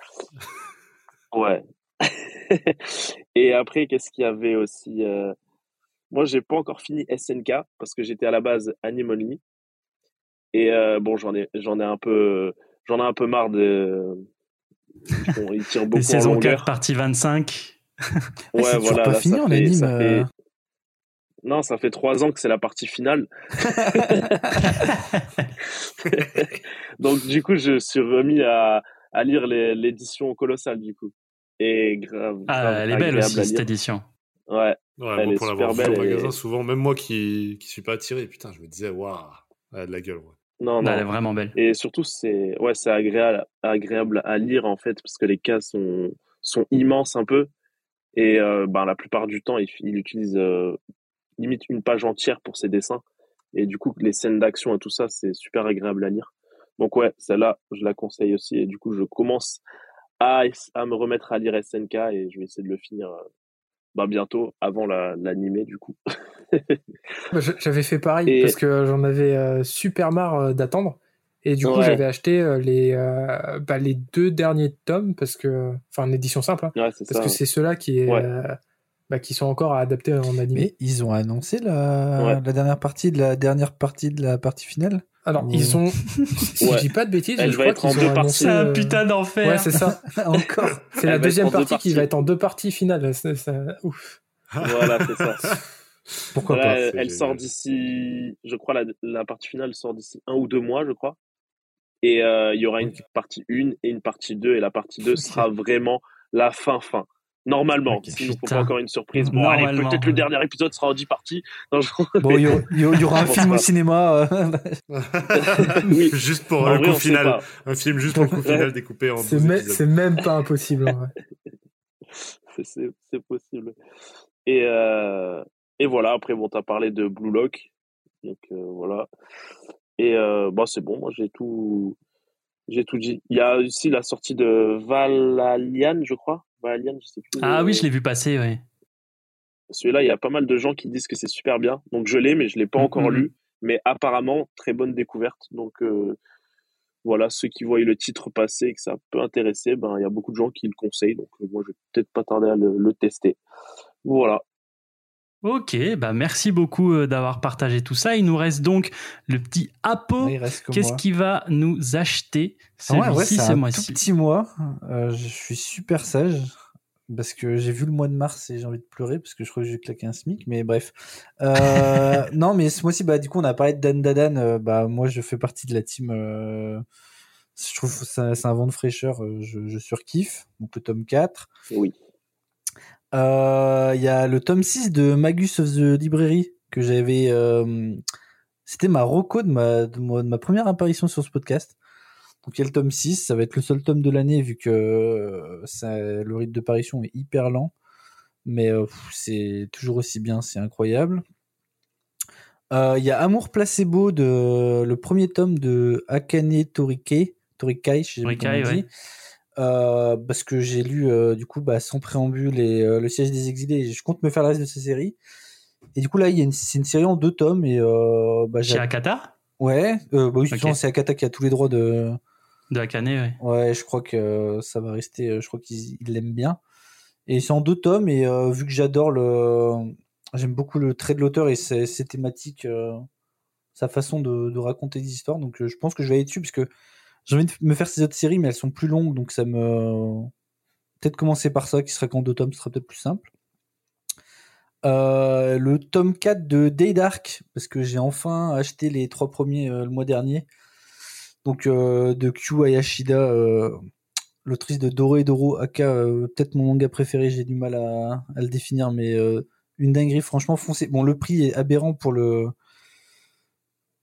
Ouais. et après, qu'est-ce qu'il y avait aussi euh, Moi, j'ai pas encore fini SNK parce que j'étais à la base anime only. Et euh, bon, j'en ai, j'en ai un peu, j'en ai un peu marre de. Ils, tirent beaucoup Les saisons longueur. 4, partie 25. Ouais, c'est voilà. pas là, fini fait- anime. fait- euh. Non, ça fait trois ans que c'est la partie finale. Donc, du coup, je suis remis à, à lire l'édition colossale, du coup. Et grave. Ah, grave elle est belle aussi, cette édition. Ouais. Ouais, Elle moi, est pour l'avoir super vu au et- magasin, souvent, même moi qui, qui suis pas attiré, putain, je me disais, waouh, elle a de la gueule. Ouais. Non, Elle est vraiment belle. Et surtout, c'est ouais, c'est agréable, agréable à lire, en fait, parce que les cases sont, sont immenses un peu. Et euh, ben, la plupart du temps, il, il utilise euh, limite une page entière pour ses dessins. Et du coup, les scènes d'action et tout ça, c'est super agréable à lire. Donc ouais, celle-là, je la conseille aussi. Et du coup, je commence à, à me remettre à lire SNK et je vais essayer de le finir euh, bah, bientôt, avant la- l'animé, du coup. J'avais fait pareil Et- parce que j'en avais euh, super marre euh, d'attendre. Et du coup, Ouais. j'avais acheté euh, les, euh, bah, les deux derniers tomes parce que, enfin, en édition simple, hein, Ouais, parce ça. que c'est ceux-là qui, est, Ouais. euh, bah, qui sont encore à adapter en animé. Mais ils ont annoncé la, Ouais. la dernière partie de la dernière partie de la partie finale? Alors, Ouais. ils ont, si Ouais. je dis pas de bêtises, Elle je va crois être en qu'ils deux ont parties. annoncé, C'est un euh, putain d'enfer. Ouais, c'est ça. Encore. C'est la deuxième partie qui va être en deux parties finales. C'est- c'est- ouf. Voilà, c'est ça. Pourquoi Voilà, pas elle, sort d'ici, je crois, la, la partie finale sort d'ici un ou deux mois, je crois. Et euh, il y aura une partie 1 et une partie 2. Et la partie 2 Ok. sera vraiment la fin fin. Normalement, Ok. s'il ne faut Putain. pas encore une surprise. Bon, allez, Normalement, peut-être le ouais. dernier épisode sera en 10 parties. Non, je- Bon, il y, aura- y y un film au cinéma. euh, Oui. juste pour le vrai, coup final. Un film juste pour le coup final découpé en C'est 12 me- épisodes. c'est même pas impossible. C'est- possible. Et, euh, et voilà, après, bon, t'as parlé de Blue Lock. Donc euh, voilà. Et euh, bon, c'est bon, moi j'ai tout, j'ai tout dit. Il y a aussi la sortie de Valalian, je crois. Valalian, je sais plus. Ah euh, oui, je l'ai vu passer, ouais. Celui-là, il y a pas mal de gens qui disent que c'est super bien. Donc je l'ai, mais je l'ai pas encore lu. Mais apparemment, très bonne découverte. Donc euh, voilà, ceux qui voient le titre passer et que ça peut intéresser, ben il y a beaucoup de gens qui le conseillent. Donc euh, moi, je vais peut-être pas tarder à le, le tester. Voilà. Ok, bah merci beaucoup euh, d'avoir partagé tout ça. Il nous reste donc le petit Apo. Qu'est-ce qu'il va nous acheter Ah ouais, ouais, celui-ci c'est ce mois-ci? petit mois. Euh, je suis super sage parce que j'ai vu le mois de mars et j'ai envie de pleurer parce que je crois que j'ai claqué un SMIC. Mais bref. Euh, non, mais ce mois-ci, bah, du coup, on a parlé de Dan Dadan. euh, bah, moi, je fais partie de la team. euh, je trouve que c'est un vent de fraîcheur. euh, je, je surkiffe. Donc, le tome 4. Oui. Euh, Il y a le tome 6 de Magus of the Library que j'avais. euh, C'était ma reco de ma, de, ma, de ma première apparition sur ce podcast. Donc il y a le tome 6, ça va être le seul tome de l'année vu que euh, ça, le rythme de parution est hyper lent. Mais c'est toujours aussi bien, c'est incroyable. Euh, Il y a Amour Placebo, de, le premier tome de Akane Torike, Torikai, je sais Torikai, dit. ouais. Euh, parce que j'ai lu euh, du coup bah, sans préambule et euh, le siège des exilés et je compte me faire le reste de ces séries. Et du coup là il y a une, c'est une série en deux tomes et bah, j'ai- Chez Akata? Ouais bah oui c'est Akata qui a tous les droits de de Akane, ouais. ouais je crois que ça va rester je crois qu'ils ils l'aiment bien. Et c'est en deux tomes et vu que j'adore le j'aime beaucoup le trait de l'auteur et ses, ses thématiques sa façon de, de raconter des histoires donc je pense que je vais aller dessus parce que j'ai envie de me faire ces autres séries, mais elles sont plus longues, donc ça me. Peut-être commencer par ça, qui serait qu'en deux tomes, ce serait peut-être plus simple. Euh, le tome 4 de Day Dark, parce que j'ai enfin acheté les trois premiers euh, le mois dernier. Donc, euh, de Kyu Ayashida, l'autrice de Doro et Doro, aka peut-être mon manga préféré, j'ai du mal à, à le définir, mais une dinguerie, franchement, foncé. Bon, le prix est aberrant pour le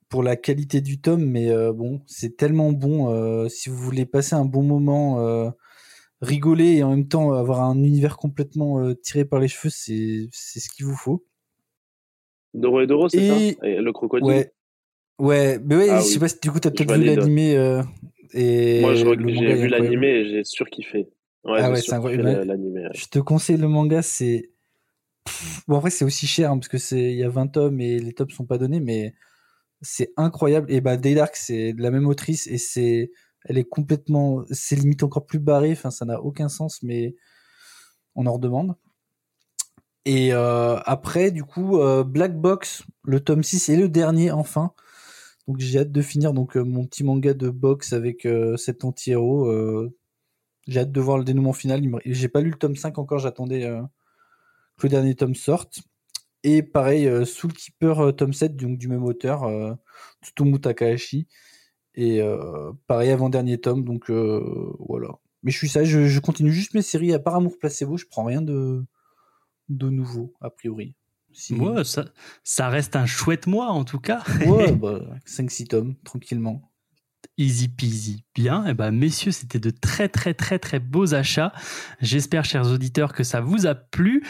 pour la qualité du tome, mais euh, bon, c'est tellement bon. euh, si vous voulez passer un bon moment, euh, rigoler et en même temps avoir un univers complètement tiré par les cheveux, c'est ce qu'il vous faut. Doro et Doro, c'est Et- ça? Et le crocodile? Ouais, ouais, mais ouais, Ah je sais oui. pas si du coup t'as peut-être vu l'animé et Moi, j'ai vu l'animé et j'ai surkiffé. Ouais, Ah ouais, c'est incroyable. ouais. Je te conseille le manga, c'est bon après c'est aussi cher hein, parce que c'est il y a 20 tomes et les tomes sont pas donnés, mais c'est incroyable. Et bah Day Dark c'est la même autrice et c'est elle est complètement c'est limite encore plus barré. Ça n'a aucun sens, mais on en redemande. Et euh, après du coup euh, Black Box, le tome 6 et le dernier enfin. Donc j'ai hâte de finir donc euh, mon petit manga de boxe avec cet anti-héros. j'ai hâte de voir le dénouement final. J'ai pas lu le tome 5 encore, j'attendais que le dernier tome sorte. Et pareil, euh, Soul Keeper euh, tome 7, donc du même auteur, euh, Tsutomu Takahashi. Et pareil, avant-dernier tome, donc voilà. Mais je suis ça, je, je continue juste mes séries, à part Amour Placebo, je prends rien de, de nouveau, a priori. Si- Ouais, ça, ça reste un chouette mois en tout cas. Ouais, bah, 5-6 tomes, tranquillement. Easy peasy. Bien. Et ben, messieurs, c'était de très, très, très, très beaux achats. J'espère, chers auditeurs, que ça vous a plu.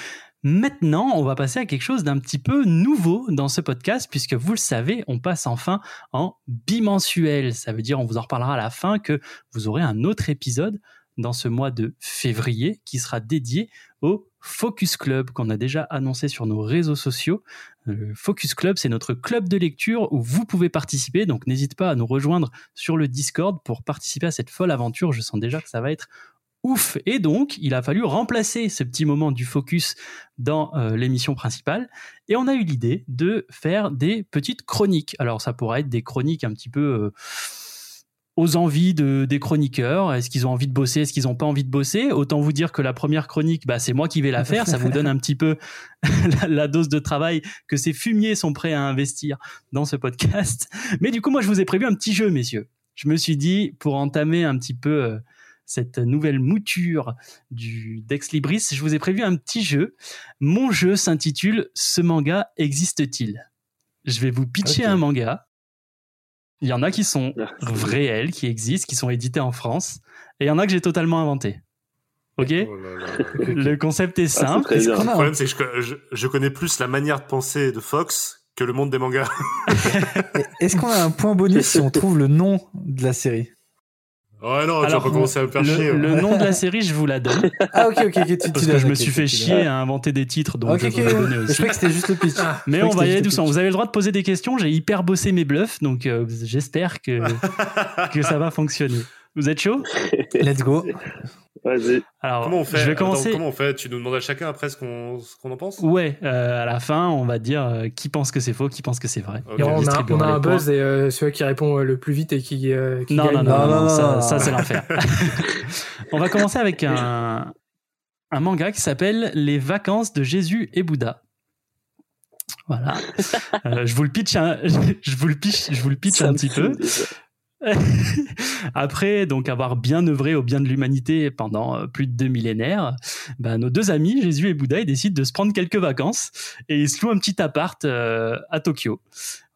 Maintenant, on va passer à quelque chose d'un petit peu nouveau dans ce podcast, puisque vous le savez, on passe enfin en bimensuel. Ça veut dire, on vous en reparlera à la fin, que vous aurez un autre épisode dans ce mois de février qui sera dédié au Focus Club qu'on a déjà annoncé sur nos réseaux sociaux. Le Focus Club, c'est notre club de lecture où vous pouvez participer. Donc n'hésite pas à nous rejoindre sur le Discord pour participer à cette folle aventure. Je sens déjà que ça va être ouf. Et donc, il a fallu remplacer ce petit moment du focus dans euh, l'émission principale. Et on a eu l'idée de faire des petites chroniques. Alors, ça pourrait être des chroniques un petit peu euh, aux envies de, des chroniqueurs. Est-ce qu'ils ont envie de bosser? Est-ce qu'ils n'ont pas envie de bosser? Autant vous dire que la première chronique, bah, c'est moi qui vais la faire. Ça vous donne un petit peu la, la dose de travail que ces fumiers sont prêts à investir dans ce podcast. Mais du coup, moi, je vous ai prévu un petit jeu, messieurs. Je me suis dit, pour entamer un petit peu... cette nouvelle mouture du Dex Libris, je vous ai prévu un petit jeu. Mon jeu s'intitule Ce manga existe-t-il? Je vais vous pitcher un manga. Il y en a qui sont réels, qui existent, qui sont édités en France, et il y en a que j'ai totalement inventé. Ok? Oh là là. Le concept est Ah, simple. Le problème, c'est que je connais plus la manière de penser de Fox que le monde des mangas. Est-ce qu'on a un point bonus si on trouve le nom de la série? Ouais, non, tu vas Alors, pas commencer à me faire chier. le, ouais. le nom de la série, je vous la donne, Ah ok ok ok. Tu, tu parce que je me suis fait chier à inventer des titres, donc Ok je ok. vais vous le donner Je aussi. croyais que c'était juste le pitch. Ah. Mais on va y aller doucement. Vous avez le droit de poser des questions. J'ai hyper bossé mes bluffs, donc euh, j'espère que, que ça va fonctionner. Vous êtes chaud? Let's go. Vas-y. Alors, Comment on fait je vais Attends, commencer. comment on fait? Tu nous demandes à chacun après ce qu'on ce qu'on en pense? Ouais, euh, à la fin, on va dire euh, qui pense que c'est faux, qui pense que c'est vrai. Et on, a, on a un buzz et euh, celui qui répond euh, le plus vite et qui, euh, qui Non, gagne. non, non, Non, non, non, ça, non, ça, non. c'est l'enfer. on va commencer avec un, un manga qui s'appelle Les vacances de Jésus et Bouddha. Voilà. Euh, je vous le pitch, un, je vous le pitch, je vous le pitch un petit peu. Après donc avoir bien œuvré au bien de l'humanité pendant euh, plus de deux millénaires, bah, nos deux amis Jésus et Bouddha ils décident de se prendre quelques vacances et ils se louent un petit appart euh, à Tokyo.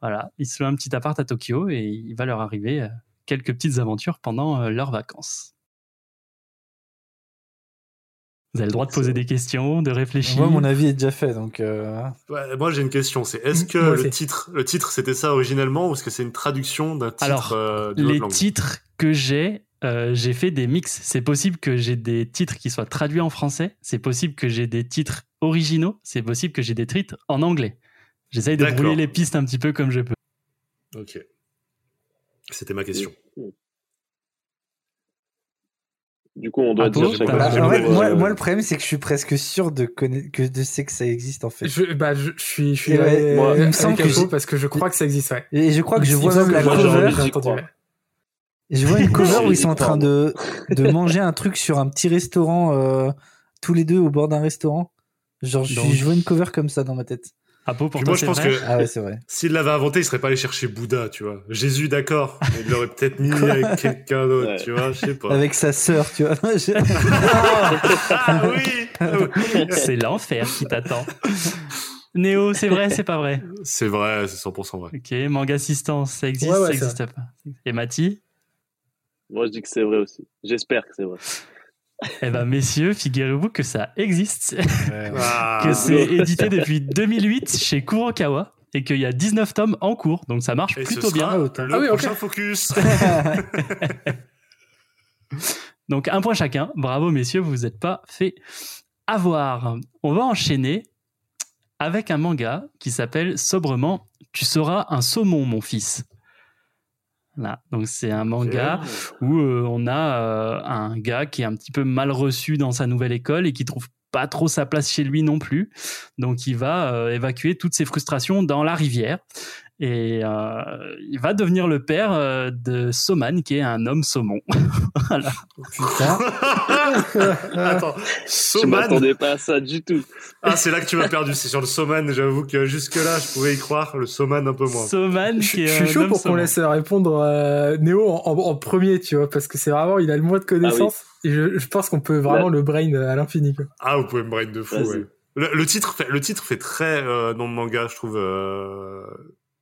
Voilà, ils se louent un petit appart à Tokyo et il va leur arriver euh, quelques petites aventures pendant leurs vacances. Vous avez le droit de poser des questions, de réfléchir. Moi mon avis est déjà fait donc. euh, Ouais, Moi, j'ai une question. C'est est-ce que Moi le titre, le titre, c'était ça originellement ou est-ce que c'est une traduction d'un titre Alors, euh, les titres que j'ai, euh, j'ai fait des mix. C'est possible que j'ai des titres qui soient traduits en français. C'est possible que j'ai des titres originaux. C'est possible que j'ai des titres en anglais. J'essaye de brouiller les pistes un petit peu comme je peux. Ok. C'était ma question. Du coup, on doit Ah, dire chacun bah, en fait, moi, moi, le problème, c'est que je suis presque sûr de, connaître, que de sais que ça existe en fait. Je, bah, je, je suis, je suis Et ouais, moi, il me semble que parce que je crois que ça existe, ouais. Et je crois que je vois même la cover. je vois une cover où ils sont en train de, de manger un truc sur un petit restaurant, euh, tous les deux au bord d'un restaurant. Genre, je, je vois une cover comme ça dans ma tête. Apo, pour Puis toi, moi, je pense vrai que Ah ouais, c'est vrai. s'il l'avait inventé, il serait pas allé chercher Bouddha, tu vois. Jésus, d'accord. mais Il l'aurait peut-être mis avec quelqu'un d'autre, Ouais. tu vois. Je sais pas. Avec sa sœur, tu vois. Je- ah oui. C'est l'enfer qui t'attend. Néo, c'est vrai, c'est pas vrai? C'est vrai, c'est 100% vrai. Ok, manga assistance, ça existe, Ouais, ouais, ça existe pas. Et Mathis Moi, je dis que c'est vrai aussi. J'espère que c'est vrai. Eh ben, messieurs, figurez-vous que ça existe. Ah, que c'est édité depuis 2008 chez Kurokawa et qu'il y a 19 tomes en cours, donc ça marche Et ce plutôt sera bien. Ah, le Ah oui, prochain focus. Donc un point chacun. Bravo messieurs, vous vous êtes pas fait avoir. On va enchaîner avec un manga qui s'appelle sobrement Tu seras un saumon, mon fils. Voilà. Donc c'est un manga où euh, on a euh, un gars qui est un petit peu mal reçu dans sa nouvelle école et qui trouve pas trop sa place chez lui non plus. Donc il va euh, évacuer toutes ses frustrations dans la rivière et euh, il va devenir le père euh, de Soman qui est un homme saumon. voilà. Putain. Attends, Je Soman. m'attendais pas à ça du tout. Ah, c'est là que tu m'as perdu. C'est sur le Soman. J'avoue que jusque-là, je pouvais y croire. Le Soman, un peu moins. Soman Je, qui est je suis un chaud homme pour qu'on laisse répondre euh, Néo en, en- en premier, tu vois, parce que c'est vraiment, il a le moins de connaissances. Et je, je pense qu'on peut vraiment le brain à l'infini. Ah, vous pouvez me brain de fou, ouais. Le, le titre fait, le titre fait très euh, nom de manga, je trouve, euh,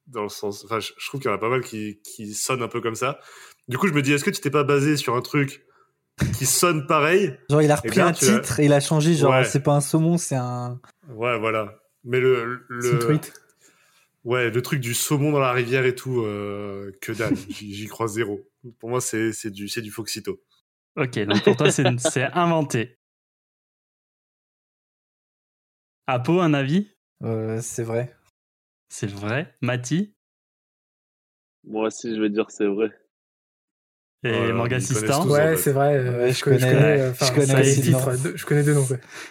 dans le sens. Enfin, je, je trouve qu'il y en a pas mal qui, qui sonnent un peu comme ça. Du coup, je me dis, est-ce que tu t'es pas basé sur un truc qui sonne pareil? Genre, il a Eh repris bien, un as- titre et il a changé. Genre, Ouais. c'est pas un saumon, c'est un. Ouais, voilà. Mais le, C'est une le, truite. ouais, le truc du saumon dans la rivière et tout, euh, que dalle. J'y j'y crois zéro. Pour moi, c'est c'est du, c'est du Foxito. Ok, donc pour toi c'est c'est inventé. Apo, un avis? Euh, c'est vrai. C'est vrai? Mati? Moi aussi, je vais dire c'est vrai. et tous. en Ouais, c'est vrai. euh, Ouais, je, je connais, connais- euh, je connais ça, nom. deux- je connais deux noms.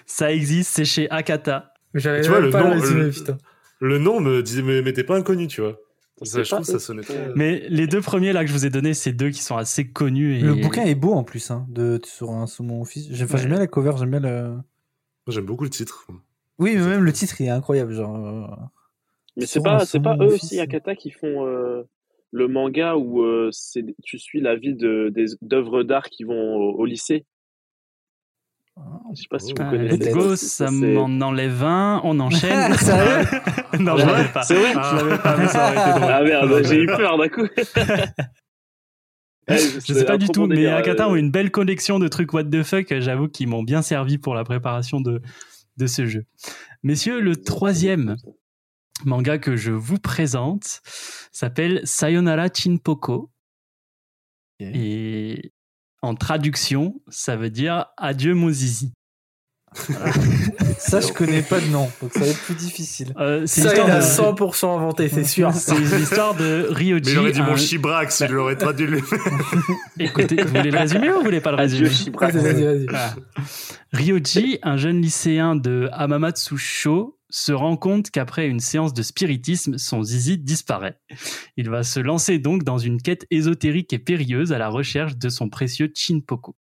Ça existe, c'est chez Akata. Mais j'avais Tu vois, le pas nom, le résumé, le- putain. Le nom me m'était pas inconnu, tu vois. Ça, je trouve ça sonnait très. Mais les deux premiers là que je vous ai donnés, c'est deux qui sont assez connus. Et... Le bouquin est beau en plus, hein, de, sur un saumon office. J'aime j'aime bien la cover, j'aime bien le. J'aime beaucoup le titre. Oui, mais même le titre, il est incroyable. Genre, euh, Mais c'est pas, c'est pas eux aussi, Akata, qui font euh, le manga où euh, c'est, tu suis la vie de, des, d'œuvres d'art qui vont au, au lycée. Je sais pas si vous Ah, connaissez. let's go, Ça, m'en enlève un, on enchaîne. Sérieux non, je Ouais, l'avais pas. C'est vrai Je l'avais pas, mais ça aurait été drôle. Ah merde, j'ai eu peur d'un coup. Je sais pas du tout, mais Akata ont une belle collection de trucs what the fuck, j'avoue, qui m'ont bien servi pour la préparation de, de ce jeu. Messieurs, le troisième manga que je vous présente s'appelle Sayonara Chinpoko. Ok. Et en traduction, ça veut dire Adieu mon zizi. Ça, je connais pas de nom, donc ça va être plus difficile. Euh, c'est Ça, il a de- 100% inventé, c'est sûr. c'est l'histoire de Ryoji. Mais il aurait dit un- mon Chibrax, il l'aurait traduit lui. Écoutez, vous voulez le résumer ou vous voulez pas le Adieu, résumer Shibra. Vas-y, vas-y, vas-y. Voilà. Ryoji, un jeune lycéen de Hamamatsu-sho, se rend compte qu'après une séance de spiritisme, son zizi disparaît. Il va se lancer donc dans une quête ésotérique et périlleuse à la recherche de son précieux Chinpoku.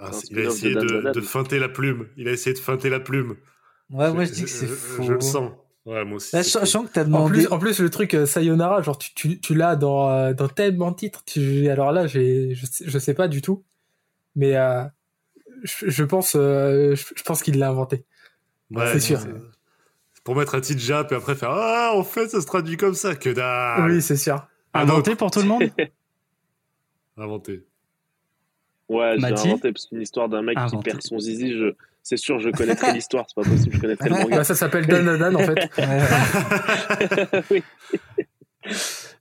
Ah, Un c'est- il a essayé de feinter la plume. Il a essayé de feinter la plume. Ouais, moi, je dis que c'est faux. je le sens. Ouais, moi aussi. Là, c'est je, sens que t'as En demandé. plus, en plus, le truc euh, Sayonara, genre tu, tu, tu l'as dans, euh, dans tellement de titres. Tu, alors là, je, je sais pas du tout, mais euh, je, je pense, euh, je, je pense qu'il l'a inventé. Ouais, c'est sûr. Pour mettre un titre Jap et après faire Ah, en fait, ça se traduit comme ça. Que dalle. oui, c'est sûr. Ah non, Inventé pour tout le monde? Inventé. Ouais, j'ai inventé parce qu'une histoire d'un mec Inventé. qui perd son zizi, je... c'est sûr, je connaîtrais l'histoire, c'est pas possible, je connaîtrais le manga. Bah, ça s'appelle Dan Dan en fait. Oui.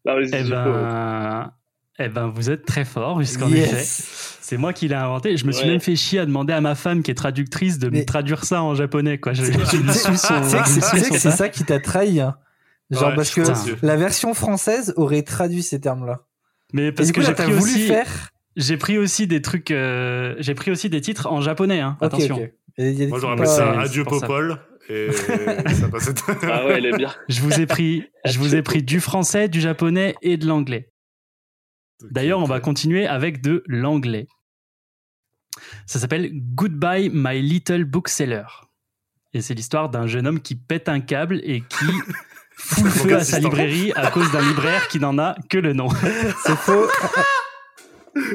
Non, mais Eh j'ai faux. ben, eh ben, vous êtes très fort, puisqu'en Yes. effet, c'est moi qui l'ai inventé. Je me suis Ouais. même fait chier à demander à ma femme, qui est traductrice, de me traduire ça en japonais. Quoi. Je, C'est- ça qui t'a trahi. hein. Genre, Ouais, parce que la version française aurait traduit ces termes-là. Mais parce que j'ai pris voulu aussi, faire. j'ai pris aussi des trucs, euh, j'ai pris aussi des titres en japonais. Hein, attention. Et Moi, j'aurais appelé ça Adieu. Popol. Et ça passait. Ah ouais, elle est bien. Je vous ai pris, je vous ai pris du français, du japonais et de l'anglais. D'ailleurs, on va continuer avec de l'anglais. Ça s'appelle Goodbye My Little Bookseller. Et c'est l'histoire d'un jeune homme qui pète un câble et qui fout le feu à sa librairie à cause d'un libraire qui n'en a que le nom. C'est faux.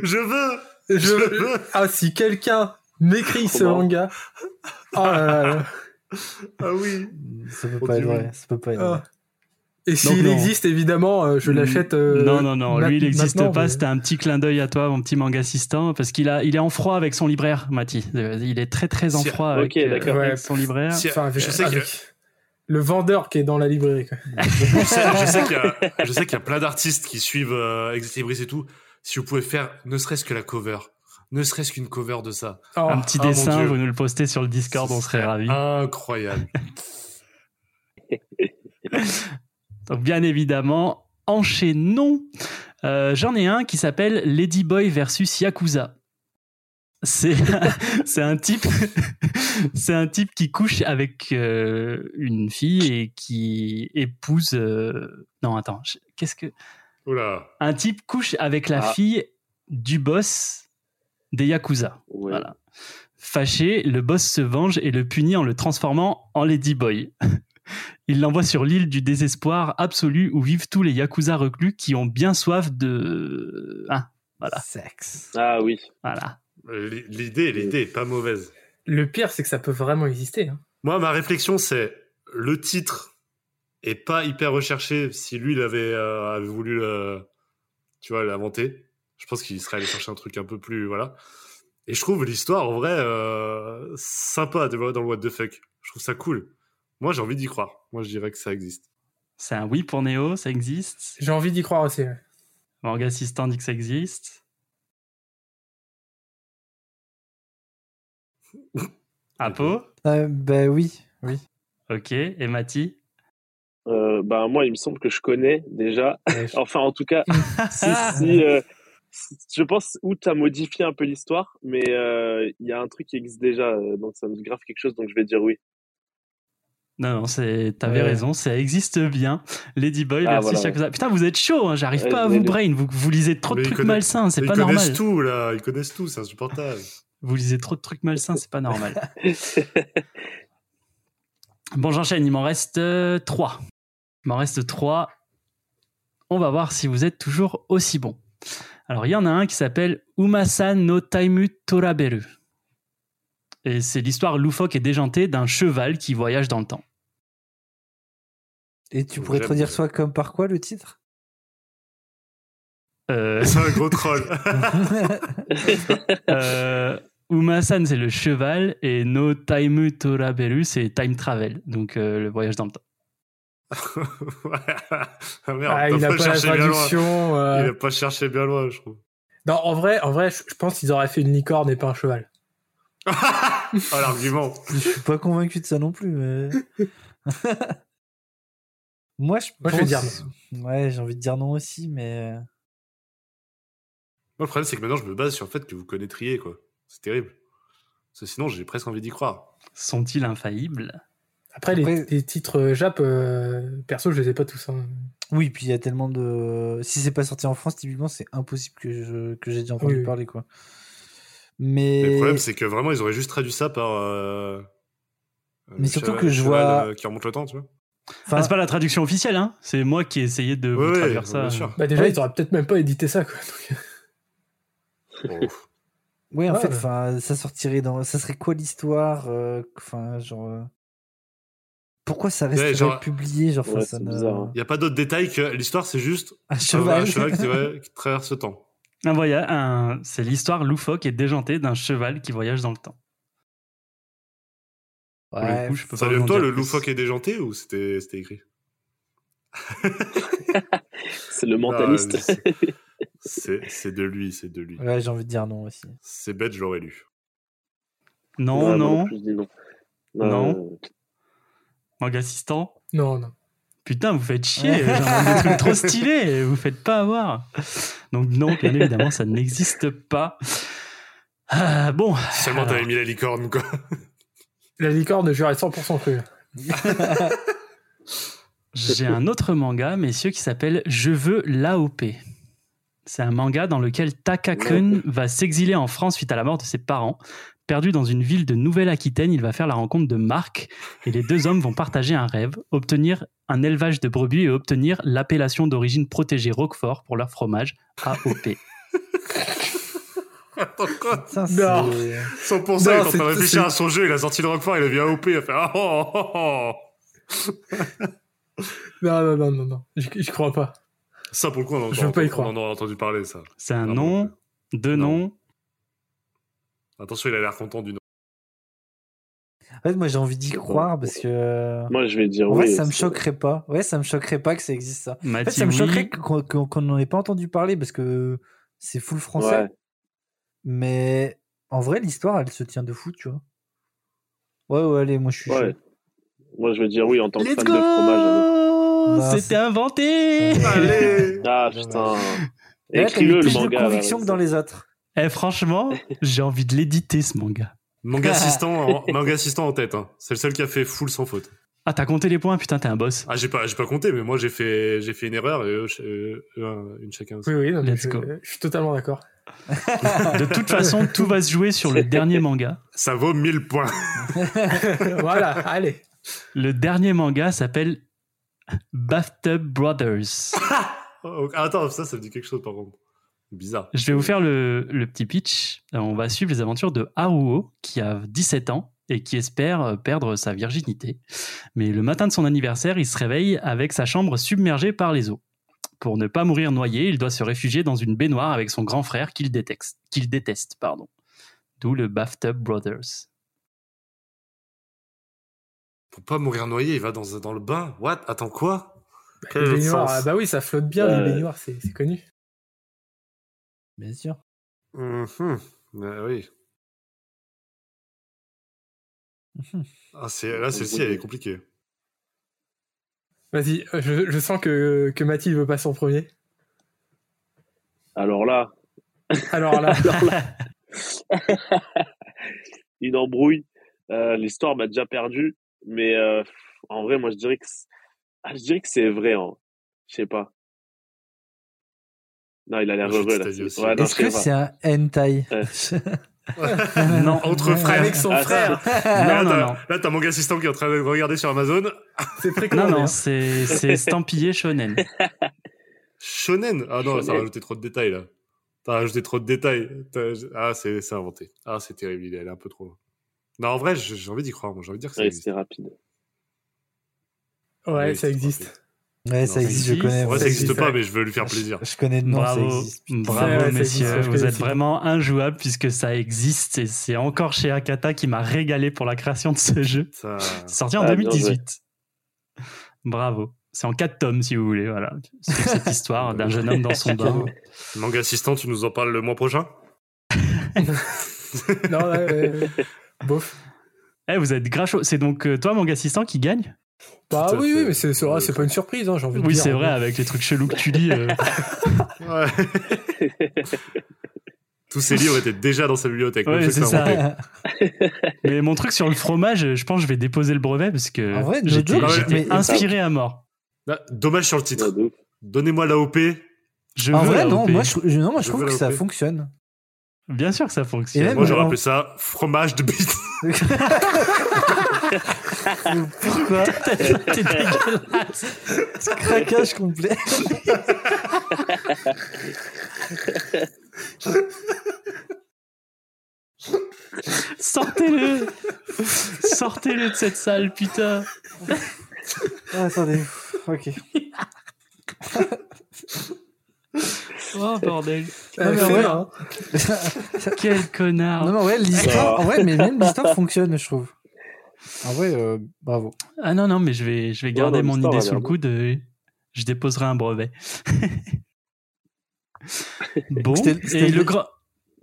Je veux Je, Je veux ah, si quelqu'un m'écrit ce marrant. manga. Oh là là là. Ah oui Ça peut Oh, pas être vrai. Ça peut pas être Ah. vrai. Et s'il existe, évidemment, euh, je l'achète. euh, non, non, non, lui il n'existe pas. mais- C'était un petit clin d'œil à toi, mon petit manga assistant, parce qu'il a, il est en froid avec son libraire, Mati. Euh, Il est très très en Si- froid avec, euh, avec son libraire. Si- Enfin, avec, je sais que- le vendeur qui est dans la librairie. quoi. je sais, je sais qu'il y a, y plein d'artistes qui suivent euh, Exit Libris et tout. Si vous pouvez faire ne serait-ce que la cover, ne serait-ce qu'une cover de ça. Oh, un petit ah, dessin, vous nous le postez sur le Discord, on serait ravis. Incroyable. Donc bien évidemment, enchaînons. Euh, J'en ai un qui s'appelle Ladyboy versus Yakuza. C'est un type c'est un type qui couche avec euh, une fille et qui épouse euh, non attends qu'est-ce que Oula. un type couche avec la Ah. fille du boss des Yakuza. Ouais. Voilà. Fâché, le boss se venge et le punit en le transformant en Ladyboy. Il l'envoie sur l'île du désespoir absolu où vivent tous les Yakuza reclus qui ont bien soif de... Ah, voilà, Sexe. Ah oui. voilà. L- L'idée, l'idée est pas mauvaise. Le pire, c'est que ça peut vraiment exister. hein. Moi, ma réflexion, c'est le titre est pas hyper recherché. Si lui, il avait, euh, avait voulu, euh, tu vois, l'inventer, je pense qu'il serait allé chercher un truc un peu plus, voilà. Et je trouve l'histoire, en vrai, euh, sympa tu vois, dans le What the Fuck. Je trouve ça cool. Moi, j'ai envie d'y croire. Moi, je dirais que ça existe. C'est un oui pour Neo, ça existe. J'ai envie d'y croire aussi. ouais. Manga Assistant dit que ça existe. Apo Euh, bah oui, oui. Ok. Et Mati Euh, bah, moi, il me semble que je connais déjà. Ouais, je- Enfin, en tout cas, si, si, euh, je pense où tu as modifié un peu l'histoire, mais euh, il y a un truc qui existe déjà, donc ça me dit grave quelque chose, donc je vais dire oui. Non, non, c'est, t'avais Ouais. raison, ça existe bien. Ladyboy Ah, versus voilà. Yakuza. Putain, vous êtes chaud, hein, j'arrive Ouais, pas à vous brain. Vous, vous lisez trop de Mais trucs malsains, c'est pas ils connaissent normal. tout, là. Ils connaissent tout, c'est insupportable. Vous lisez trop de trucs malsains, c'est pas normal. Bon, j'enchaîne, il m'en reste 3. Il m'en reste 3. On va voir si vous êtes toujours aussi bon. Alors, il y en a un qui s'appelle Umasan no Taimu Toraberu. Et c'est l'histoire loufoque et déjantée d'un cheval qui voyage dans le temps. Et tu pourrais te bien. soit comme par quoi le titre? Euh, C'est un gros troll. euh, Umasan, c'est le cheval, et No Taimu Toraberu, c'est time travel, donc euh, le voyage dans le temps. Ouais. ah merde, Ah, il a pas la cherché bien loin. traduction. euh. Il a pas cherché bien loin, je trouve. Non, en vrai, en vrai, je pense qu'ils auraient fait une licorne et pas un cheval. ah, l'argument. Je suis pas convaincu de ça non plus. Mais... Moi, je Moi, je vais dire Ouais, j'ai envie de dire non aussi, mais. Moi, le problème, c'est que maintenant, je me base sur le fait que vous connaîtriez, quoi. C'est terrible. Parce que sinon, j'ai presque envie d'y croire. Sont-ils infaillibles? Après, les, Après- les titres euh, Jap, euh, perso, je les ai pas tous. hein. Oui, puis il y a tellement de. Si c'est pas sorti en France, typiquement, c'est impossible que je que j'ai déjà entendu Oui, oui. parler, quoi. Mais. Mais le problème, c'est que vraiment, ils auraient juste traduit ça par. euh, Mais surtout cheval- que je vois- euh, qui remonte le temps, tu vois. Enfin, Ah, c'est pas la traduction officielle, hein c'est moi qui ai essayé de vous Ouais, ouais, traduire ça. bien sûr. Bah, déjà, Ouais. ils auraient peut-être même pas édité ça, quoi. Donc, Bon. Ouais, en Ouais, fait, ouais. enfin, ça sortirait dans. Ça serait quoi l'histoire euh, Enfin, genre. euh, Pourquoi ça resterait genre- publié Genre, ça bizarre, hein. Il n'y a pas d'autre détail que l'histoire, c'est juste Un un cheval. cheval qui, ouais, qui traverse le temps. Un voyage, un... c'est l'histoire loufoque et déjantée d'un cheval qui voyage dans le temps. Ouais, coup, je peux Ça vient en de toi, le plus. loufoque et déjanté, ou c'était écrit? C'est le Ah, mentaliste. c'est- de lui, c'est de lui. ouais j'ai envie de dire non aussi. C'est bête, je l'aurais lu. Non, moi non. je dis non. Non. Euh, Manga assistant? non, non. Putain, vous faites chier. Des trucs trop stylés. Vous faites pas avoir. Donc non, bien évidemment, ça n'existe pas. Ah, bon, seulement Alors. t'avais mis la licorne, quoi. La licorne, j'aurais 100% cru. j'ai un autre manga, messieurs, qui s'appelle Je veux l'AOP. C'est un manga dans lequel Takakun va s'exiler en France suite à la mort de ses parents. Perdu dans une ville de Nouvelle-Aquitaine, il va faire la rencontre de Marc et les deux hommes vont partager un rêve, obtenir un élevage de brebis et obtenir l'appellation d'origine protégée Roquefort pour leur fromage AOP. Attends, quoi Putain, Non. c'est- 100%, il est Non, en train de c'est- réfléchir c'est- à son jeu, il a sorti le Roquefort, il a vu AOP, il a fait Ah oh, oh, oh. Non, non, non, non, non. J'y j'y crois pas. Ça, pour le coup, on en, Je veux pas y on croire. en aura entendu parler, ça. C'est un Ah, nom, deux Non. noms. Attention, il a l'air content du nom. En fait, moi, j'ai envie d'y croire parce que. Moi, je vais dire En oui. vrai, ça me c'est- choquerait pas. Ouais, ça me choquerait pas que ça existe ça. En fait, ça me oui. choquerait qu'on qu'on- qu'on n'en ait pas entendu parler parce que c'est full français. Ouais. Mais en vrai, l'histoire, elle se tient de fou, tu vois. Ouais, ouais, allez, moi je suis Ouais. chaud. Moi, je vais dire oui en tant que Let's fan go de fromage. Bah, C'était inventé Allez Ah, putain. Écris-le, le plus manga. de là, conviction que dans les autres. Eh, franchement, j'ai envie de l'éditer ce manga. Manga assistant, en, manga assistant en tête. hein. C'est le seul qui a fait full sans faute. Ah, t'as compté les points, putain, t'es un boss. Ah, j'ai pas, j'ai pas compté, mais moi j'ai fait, j'ai fait une erreur et eux, euh, eux, une chacun aussi. Oui, oui, non, mais Let's je, go. je suis totalement d'accord. De toute façon, tout va se jouer sur le dernier manga. Ça vaut 1000 points. voilà, allez. Le dernier manga s'appelle Bathtub Brothers. Oh, attends, ça, ça me dit quelque chose par contre. Bizarre. Je vais vous faire le, le petit pitch. Euh, On va suivre les aventures de Haruo, qui a 17 ans et qui espère perdre sa virginité. Mais le matin de son anniversaire, il se réveille avec sa chambre submergée par les eaux. Pour ne pas mourir noyé, il doit se réfugier dans une baignoire avec son grand frère qu'il déteste. Qu'il déteste pardon. D'où le Bathtub Brothers. Pour pas mourir noyé, il va dans, dans le bain. What? Attends, quoi? Quel Les baignoires, ah bah oui, ça flotte bien, les baignoires, c'est c'est connu. Bien sûr. Mhm. Ouais, oui. Ah, c'est, là, celle-ci, elle est compliquée. Vas-y, je, je sens que, que Mathilde veut passer en premier. Alors là, Alors là, alors là, une embrouille. Euh, L'histoire m'a déjà perdu, mais euh, en vrai, moi, je dirais que c'est- ah, je dirais que c'est vrai. Hein. Je sais pas. Non, il a l'air heureux là. Ouais, Est-ce que c'est un hentai? Non. Entre frères. avec son Ah, frère, Là, non, t'as- non. Là, t'as mon assistant qui est en train de regarder sur Amazon. c'est Non, précommandé. non, hein. c'est c'est estampillé shonen. Shonen? Ah non, ça a Shonen. rajouté trop de détails là. T'as rajouté trop de détails. Ah, c'est c'est inventé. Ah, c'est terrible. Il est allé un peu trop loin. Non, en vrai, j'ai envie d'y croire. Moi, j'ai envie de dire que ça Ouais, existe. c'est rapide. Ouais, Oui, ça existe. rapide. Ouais, Non, ça existe, je connais. Ouais. ça existe existe, pas, mais je veux lui faire plaisir. Je connais de nom, ça Bravo, existe. bravo Ouais, messieurs, existe, vous êtes vraiment injouables puisque ça existe et c'est encore chez Akata qui m'a régalé pour la création de ce jeu. Ça... Sorti en Ah, bien 2018. Bravo. C'est en 4 tomes si vous voulez, voilà. C'est cette histoire d'un jeune homme dans son bain. Manga assistant, tu nous en parles le mois prochain? Non, ouais. Bof. Eh, vous êtes grave chaud. C'est donc euh, toi, mon assistant, qui gagne? Bah oui, oui, mais c'est c'est vrai, c'est pas une surprise, hein, j'ai envie de Oui, dire. c'est vrai, avec les trucs chelous que tu lis. euh, Ouais. Tous ces livres étaient déjà dans sa bibliothèque. Ouais, c'est ça. Mais mon truc sur le fromage, je pense que je vais déposer le brevet parce que j'étais inspiré à mort. Ah, dommage sur le titre. Donnez-moi l'AOP. Je En veux vrai, non, moi je, non, moi, je Je trouve que ça fonctionne. Bien sûr que ça fonctionne. Même- Moi, j'aurais appelé ça fromage de bite. Pourquoi T'es dégueulasse. Craquage complet. Sortez-le Sortez-le de cette salle, putain Ah, attendez. Ok. Oh, bordel Euh, Non, mais ouais. hein. Quel connard Non, non, ouais, l'histoire, en vrai, mais même l'histoire fonctionne, je trouve. En vrai, euh, bravo. Ah non, non, mais je vais, je vais garder non, mon idée a sous le coude. euh, Je déposerai un brevet. bon, C'était- c'était et le grand...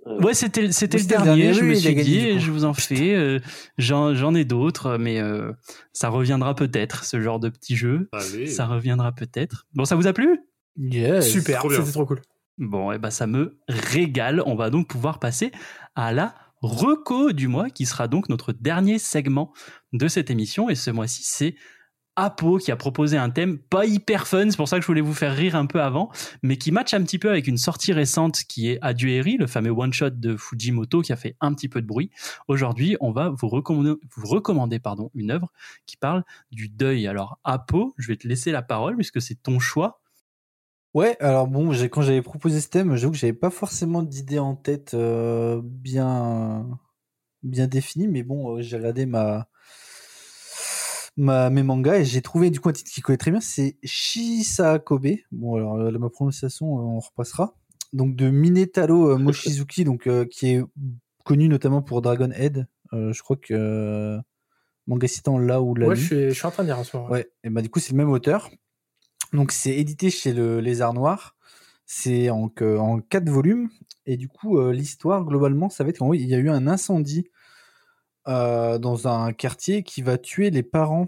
Ouais, c'était c'était le dernier, dernier, je me suis gagné, dit, et coup. je vous en fais. euh, J'en j'en ai d'autres, mais euh, ça reviendra peut-être, ce genre de petit jeu. Allez. Ça reviendra peut-être. Bon, ça vous a plu? Yes. Super, c'était trop cool. Bon, et ben ça me régale. On va donc pouvoir passer à la reco du mois, qui sera donc notre dernier segment de cette émission. Et ce mois-ci, c'est Apo qui a proposé un thème pas hyper fun. C'est pour ça que je voulais vous faire rire un peu avant, mais qui match un petit peu avec une sortie récente qui est Adieu Eri, le fameux one-shot de Fujimoto qui a fait un petit peu de bruit. Aujourd'hui, on va vous recommander, vous recommander pardon, une œuvre qui parle du deuil. Alors, Apo, je vais te laisser la parole puisque c'est ton choix. Ouais, alors bon, quand j'avais proposé ce thème, j'avoue que j'avais pas forcément d'idée en tête euh, bien, bien définie, mais bon, euh, j'ai regardé ma, ma, mes mangas et j'ai trouvé du coup un titre qui connaît très bien, c'est Shisakobe. Bon, alors ma prononciation, euh, on repassera. Donc de Minetaro Mochizuki, donc euh, qui est connu notamment pour Dragon Head. Je crois que manga citant là ou là. Ouais, je suis, je suis en train de dire en ce moment. Ouais, et bah du coup c'est le même auteur. Donc c'est édité chez le Lézard Noir. C'est en, en quatre volumes. Et du coup, euh, l'histoire, globalement, ça va être qu'en gros, il y a eu un incendie euh, dans un quartier qui va tuer les parents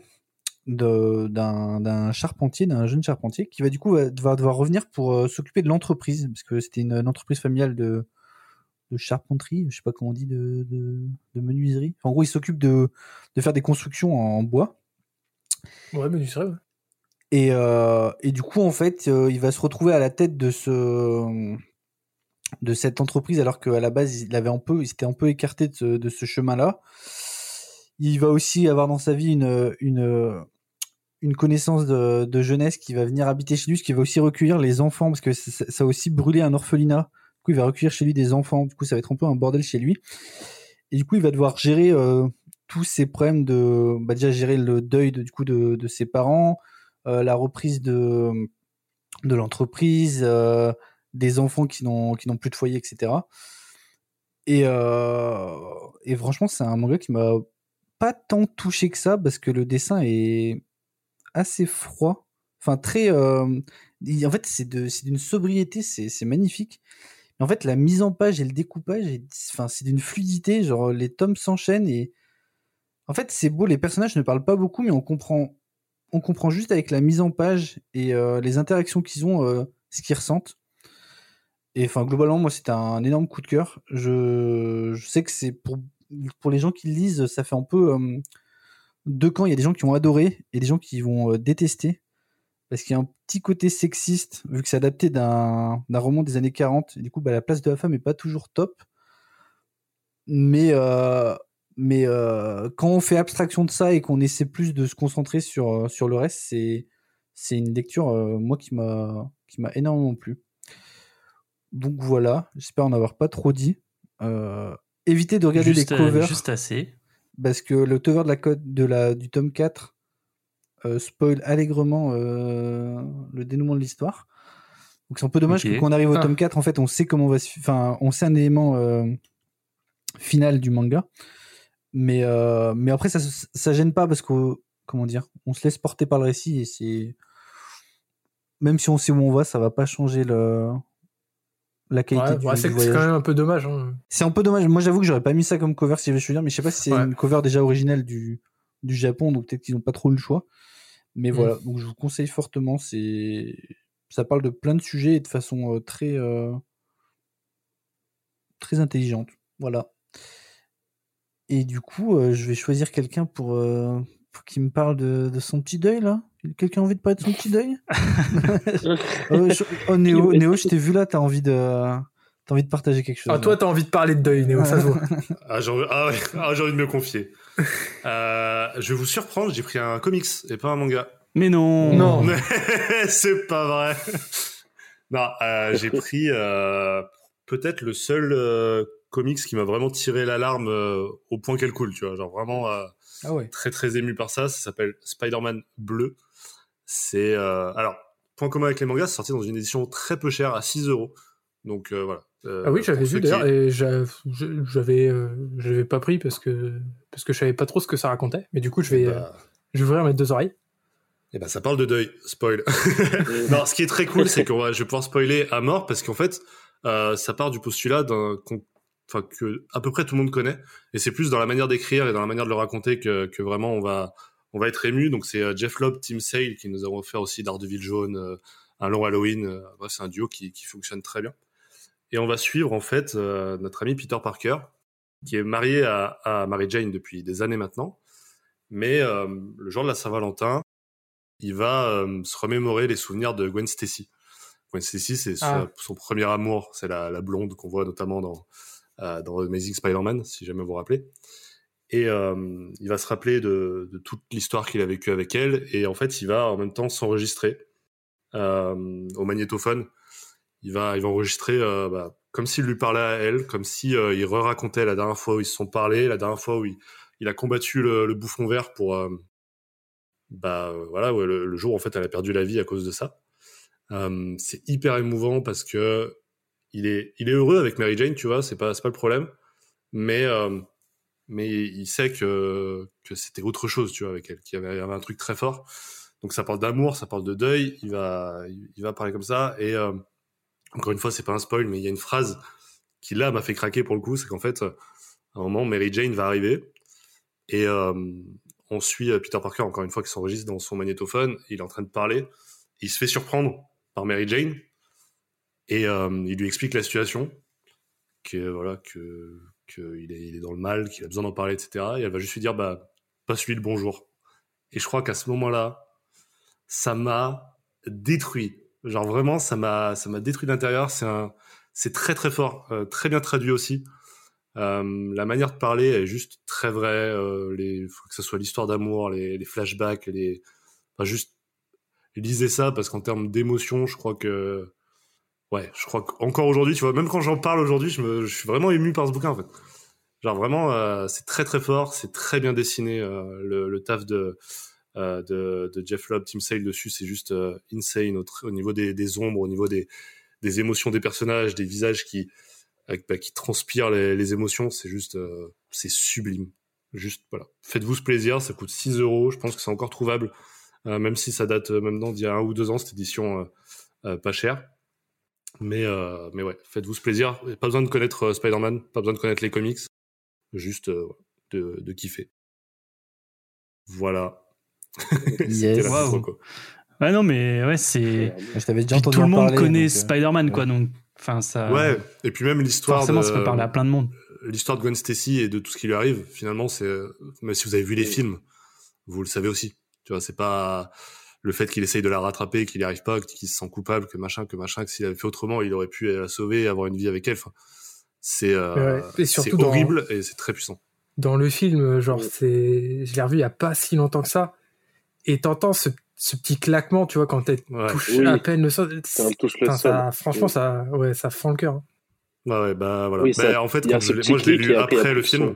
d'un charpentier, d'un jeune charpentier, qui va du coup va, devoir revenir pour euh, s'occuper de l'entreprise, parce que c'était une, entreprise familiale de, de charpenterie, je sais pas comment on dit, de, menuiserie. En gros, il s'occupe de, faire des constructions en bois. Ouais, serais, ouais. Et, euh, et du coup, en fait, euh, il va se retrouver à la tête de ce de cette entreprise, alors qu'à la base, il avait un peu, il s'était un peu écarté de ce, chemin-là. Il va aussi avoir dans sa vie une, une, une connaissance de, jeunesse qui va venir habiter chez lui, ce qui va aussi recueillir les enfants, parce que ça, ça a aussi brûlé un orphelinat. Du coup, il va recueillir chez lui des enfants. Du coup, ça va être un peu un bordel chez lui. Et du coup, il va devoir gérer euh, tous ces problèmes de, bah, déjà gérer le deuil de, du coup de, ses parents, la reprise de, de l'entreprise, euh, des enfants qui n'ont plus de foyer, etc. Et, euh, et franchement, c'est un manga qui m'a pas tant touché que ça parce que le dessin est assez froid, enfin très. euh, en fait, c'est d'une sobriété, c'est magnifique. En fait, la mise en page et le découpage, enfin, c'est d'une fluidité. Genre, les tomes s'enchaînent et En fait, c'est beau, les personnages ne parlent pas beaucoup, mais on comprend, on comprend juste avec la mise en page et euh, les interactions qu'ils ont, euh, ce qu'ils ressentent. Et enfin, globalement, moi, c'était un énorme coup de cœur. Je, sais que c'est pour, les gens qui le lisent, ça fait un peu euh, deux camps. Il y a des gens qui vont adorer et des gens qui vont détester. Parce qu'il y a un petit côté sexiste, vu que c'est adapté d'un roman des années 40. Et du coup, bah, la place de la femme est pas toujours top. Mais, mais euh, quand on fait abstraction de ça et qu'on essaie plus de se concentrer sur, euh, sur le reste, c'est c'est une lecture, euh, moi, qui m'a qui m'a énormément plu. Donc voilà, j'espère en avoir pas trop dit. Euh, évitez de regarder juste, les euh, covers juste assez. parce que le cover de la code de la du tome 4 euh, spoil allègrement euh, le dénouement de l'histoire. Donc c'est un peu dommage Ok. que quand on arrive au Ah. tome 4, en fait, on sait comment on va se- enfin, on sait un élément euh, final du manga. Mais euh, mais après ça ça gêne pas parce que comment dire, on se laisse porter par le récit et c'est même si on sait où on va, ça va pas changer le la qualité Ouais, du, ouais, du c'est c'est voyage. quand même un peu dommage. hein. C'est un peu dommage. Moi, j'avoue que j'aurais pas mis ça comme cover si j'avais choisi, mais je sais pas si c'est Ouais. une cover déjà originelle du, du Japon, donc peut-être qu'ils ont pas trop le choix. Mais Mm. voilà, donc je vous conseille fortement. C'est, ça parle de plein de sujets et de façon euh, très, euh, très intelligente. Voilà. Et du coup, euh, je vais choisir quelqu'un pour, euh, pour qu'il me parle de, de son petit deuil là. Quelqu'un a envie de parler de son petit deuil? Oh, je- oh, Néo, Néo, je t'ai vu là, t'as envie de, t'as envie de partager quelque chose. Ah, toi, t'as envie de parler de deuil, Néo, ça se voit. Ah, j'ai envie, ah ouais, ah, j'ai envie de me confier. Euh, je vais vous surprendre, j'ai pris un comics et pas un manga. Mais non. Non. c'est pas vrai. Non, euh, j'ai pris euh, peut-être le seul euh, comics qui m'a vraiment tiré l'alarme euh, au point qu'elle coule, tu vois. Genre vraiment euh, Ah ouais. très très ému par ça. Ça s'appelle Spider-Man Bleu. C'est euh, alors point commun avec les mangas, c'est sorti dans une édition très peu chère à 6 euros. Donc euh, voilà. Euh, Ah oui, j'avais vu ceux qui- d'ailleurs, et j'avais euh, j'avais pas pris parce que parce que je savais pas trop ce que ça racontait. Mais du coup, je vais, euh, Bah, je vais ouvrir mes deux oreilles. Eh ben, ça parle de deuil. Spoil. non, ce qui est très cool, c'est que je vais pouvoir spoiler à mort parce qu'en fait, euh, ça part du postulat d'un, qu'on- enfin, que à peu près tout le monde connaît. Et c'est plus dans la manière d'écrire et dans la manière de le raconter que, que vraiment on va, on va être ému. Donc c'est euh, Jeff Lobb, Tim Sale qui nous a offert aussi Daredevil jaune, euh, un long Halloween. Euh, bref, c'est un duo qui, qui fonctionne très bien. Et on va suivre en fait notre ami Peter Parker, qui est marié à, à Mary Jane depuis des années maintenant. Mais euh, le jour de la Saint-Valentin, il va euh, se remémorer les souvenirs de Gwen Stacy. Gwen Stacy, c'est son- Ah. son premier amour, c'est la, la blonde qu'on voit notamment dans, dans Amazing Spider-Man, si jamais vous vous rappelez. Et euh, il va se rappeler de, toute l'histoire qu'il a vécue avec elle, et en fait, il va en même temps s'enregistrer euh, au magnétophone. Il va, il va enregistrer euh, bah, comme s'il lui parlait à elle, comme si euh, re-racontait la dernière fois où ils se sont parlé, la dernière fois où il, il a combattu le, bouffon vert pour, euh, bah euh, voilà, le, jour où en fait elle a perdu la vie à cause de ça. Euh, c'est hyper émouvant parce que il est, heureux avec Mary Jane, tu vois, c'est pas, pas le problème, mais euh, il sait que c'était autre chose, tu vois, avec elle, qu'il y avait, un truc très fort. Donc ça parle d'amour, ça parle de deuil. Il va, parler comme ça. Et euh, encore une fois, c'est pas un spoil, mais il y a une phrase qui là m'a fait craquer pour le coup, c'est qu'en fait, à un moment, Mary Jane va arriver et euh, on suit Peter Parker encore une fois qui s'enregistre dans son magnétophone. Il est en train de parler. Il se fait surprendre par Mary Jane et euh, il lui explique la situation, que voilà que qu'il est, il est dans le mal, qu'il a besoin d'en parler, etc. Et elle va juste lui dire bah passe-lui le bonjour. Et je crois qu'à ce moment-là, ça m'a détruit. Genre vraiment, ça m'a ça m'a détruit d'intérieur. C'est un c'est très très fort, euh, très bien traduit aussi. Euh, la manière de parler est juste très vraie. Euh, les, faut que ce soit l'histoire d'amour, les, les flashbacks, les, enfin juste lisez ça parce qu'en termes d'émotion, je crois que, ouais, je crois qu'encore aujourd'hui, tu vois, même quand j'en parle aujourd'hui, je, je suis vraiment ému par ce bouquin en fait. Genre vraiment, euh, c'est très très fort, c'est très bien dessiné. euh, le, taf de, euh, de, de Jeff Lobb, Tim Sale dessus, c'est juste insane au, niveau des, ombres, au niveau des, des émotions des personnages, des visages qui, bah, qui transpirent les, émotions, c'est juste, c'est sublime. Juste, voilà. Faites-vous ce plaisir, ça coûte 6 euros, je pense que c'est encore trouvable, même si ça date maintenant d'il y a un ou deux ans, cette édition pas chère. Mais, euh, mais ouais, faites-vous ce plaisir. Pas besoin de connaître euh, Spider-Man, pas besoin de connaître les comics, juste euh, de, de kiffer. Voilà. Yes. Photo, quoi. Ouais, non, mais ouais, c'est. Je t'avais déjà entendu tout le monde parler, connaît euh, Spider-Man, ouais. quoi. Donc, enfin, ça. Ouais, et puis même l'histoire Forcément, de ça peut parler à plein de monde. l'histoire de Gwen Stacy et de tout ce qui lui arrive, finalement, c'est mais si vous avez vu les films, vous le savez aussi. Tu vois, c'est pas le fait qu'il essaye de la rattraper, qu'il n'y arrive pas, qu'il se sent coupable, que machin, que machin, que s'il avait fait autrement, il aurait pu la sauver et avoir une vie avec elle. Enfin, c'est euh, Ouais, dans- horrible et c'est très puissant. Dans le film, genre, Ouais. c'est, je l'ai revu il y a pas si longtemps que ça. Et t'entends ce, ce petit claquement, tu vois, quand elle Ouais. touche Oui. à peine le sol. Franchement, Oui. ça, ouais, ça fend le cœur. hein. Ouais, ouais, bah voilà. Oui, Bah, en fait, quand je moi je l'ai lu après, le film.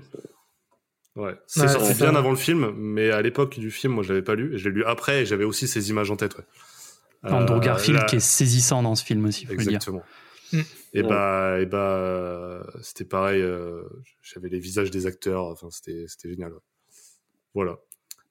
Ouais, c'est Ouais, sorti bien avant le film, mais à l'époque du film, moi je l'avais pas lu. Et je l'ai lu après et j'avais aussi ces images en tête. Ouais. Andrew Euh, Garfield là- qui est saisissant dans ce film aussi, faut le dire. Exactement. Mm. Et Ouais. bah, et bah, c'était pareil. euh, J'avais les visages des acteurs. Enfin, c'était, c'était génial. ouais. Voilà.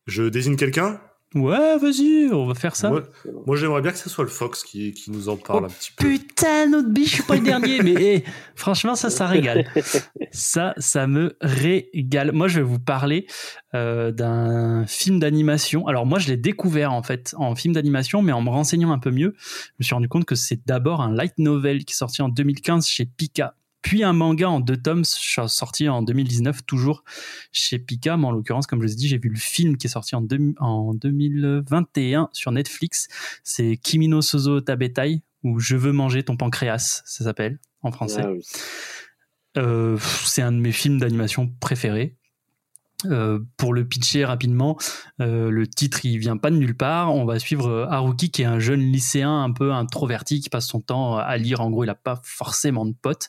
Je désigne quelqu'un? Ouais, vas-y, on va faire ça. Moi, moi, j'aimerais bien que ce soit le Fox qui, qui nous en parle Oh, un petit peu. Putain, notre biche, je suis pas le dernier, mais eh, franchement, ça, ça régale. Ça, ça me régale. Moi, je vais vous parler euh, d'un film d'animation. Alors, moi, je l'ai découvert en fait en film d'animation, mais en me renseignant un peu mieux, je me suis rendu compte que c'est d'abord un light novel qui est sorti en 2015 chez Pika, puis un manga en deux tomes sorti en 2019 toujours chez Pika. Mais en l'occurrence, comme je vous ai dit, j'ai vu le film qui est sorti en, deux- en 2021 sur Netflix. C'est Kimino Sozo Tabetai ou Je veux manger ton pancréas, ça s'appelle en français. Ah oui. Euh, c'est un de mes films d'animation préférés. Euh, pour le pitcher rapidement, euh, le titre il vient pas de nulle part. On va suivre euh, Haruki qui est un jeune lycéen un peu introverti qui passe son temps à lire. En gros, il a pas forcément de potes.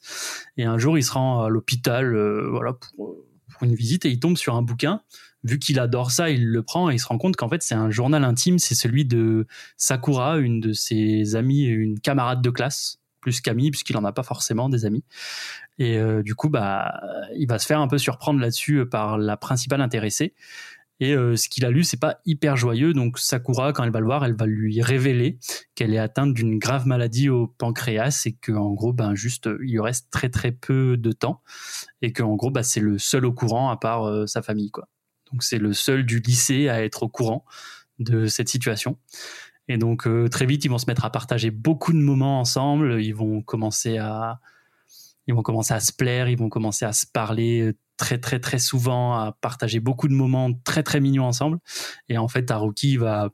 Et un jour, il se rend à l'hôpital, euh, voilà, pour, pour une visite et il tombe sur un bouquin. Vu qu'il adore ça, il le prend et il se rend compte qu'en fait c'est un journal intime. C'est celui de Sakura, une de ses amies, une camarade de classe, plus qu'amie puisqu'il en a pas forcément des amis. Et euh, du coup, bah, il va se faire un peu surprendre là-dessus euh, par la principale intéressée. Et euh, ce qu'il a lu, c'est pas hyper joyeux. Donc Sakura, quand elle va le voir, elle va lui révéler qu'elle est atteinte d'une grave maladie au pancréas et que en gros, ben juste, il lui reste très très peu de temps et que en gros, bah, c'est le seul au courant à part sa famille, quoi. Donc c'est le seul du lycée à être au courant de cette situation. Et donc euh, très vite, ils vont se mettre à partager beaucoup de moments ensemble. Ils vont commencer à ils vont commencer à se plaire, ils vont commencer à se parler euh, très très très souvent, à partager beaucoup de moments très très mignons ensemble. Et en fait, Haruki va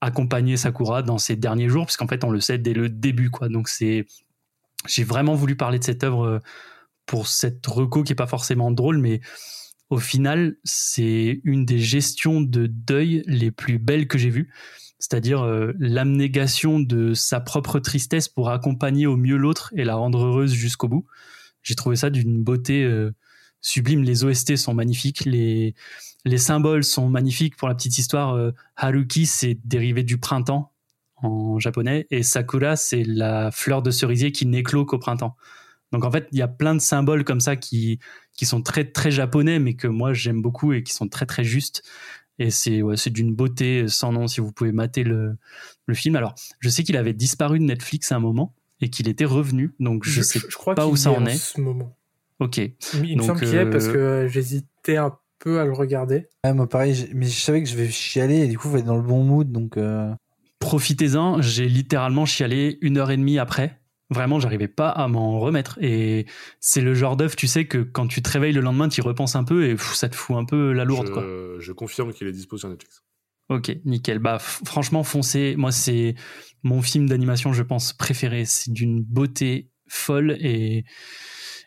accompagner Sakura dans ses derniers jours, puisqu'en fait, on le sait dès le début, quoi. Donc c'est, j'ai vraiment voulu parler de cette œuvre euh, pour cette reco qui est pas forcément drôle, mais au final, c'est une des gestions de deuil les plus belles que j'ai vues. C'est-à-dire euh, l'abnégation de sa propre tristesse pour accompagner au mieux l'autre et la rendre heureuse jusqu'au bout. J'ai trouvé ça d'une beauté euh, sublime. Les OST sont magnifiques, les, les symboles sont magnifiques. Pour la petite histoire, euh, Haruki, c'est dérivé du printemps en japonais, et Sakura, c'est la fleur de cerisier qui n'éclot qu'au printemps. Donc en fait, il y a plein de symboles comme ça qui, qui sont très très japonais, mais que moi j'aime beaucoup et qui sont très très justes. Et c'est ouais, c'est d'une beauté sans nom si vous pouvez mater le, le film. Alors, je sais qu'il avait disparu de Netflix à un moment et qu'il était revenu, donc je, sais crois pas où ça en en est. ce moment. Ok. Il me Donc, semble qu'il est euh, parce que j'hésitais un peu à le regarder. Ouais, moi pareil, mais je savais que je vais chialer et du coup, je vais être dans le bon mood, donc. euh, Profitez-en, j'ai littéralement chialé une heure et demie après. Vraiment, j'arrivais pas à m'en remettre. Et c'est le genre d'œuvre, tu sais, que quand tu te réveilles le lendemain, tu y repenses un peu et pff, ça te fout un peu la lourde, je, quoi. je confirme qu'il est dispo sur Netflix. Ok, nickel. Bah, franchement, foncez. Moi, c'est mon film d'animation, je pense, préféré. C'est d'une beauté folle et,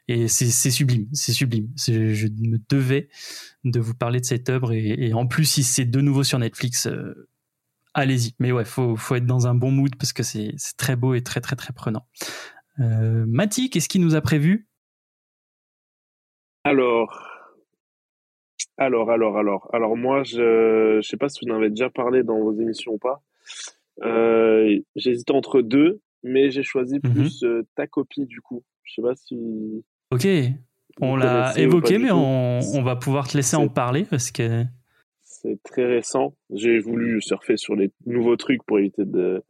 et c'est sublime. C'est sublime. Je me devais de vous parler de cette œuvre et, et en plus, si c'est de nouveau sur Netflix, euh, allez-y. Mais ouais, faut, faut être dans un bon mood parce que c'est très beau et très, très, très prenant. Euh, Mati, qu'est-ce qu'il nous a prévu? Alors, alors, alors, alors, alors moi, je je sais pas si vous en avez déjà parlé dans vos émissions ou pas. Euh, j'hésite entre deux, mais j'ai choisi Mhm. plus euh, ta copie du coup. Je sais pas si Ok, on l'a évoqué, mais on, on va pouvoir te laisser en parler parce que. C'est très récent. J'ai voulu surfer sur les nouveaux trucs pour éviter de.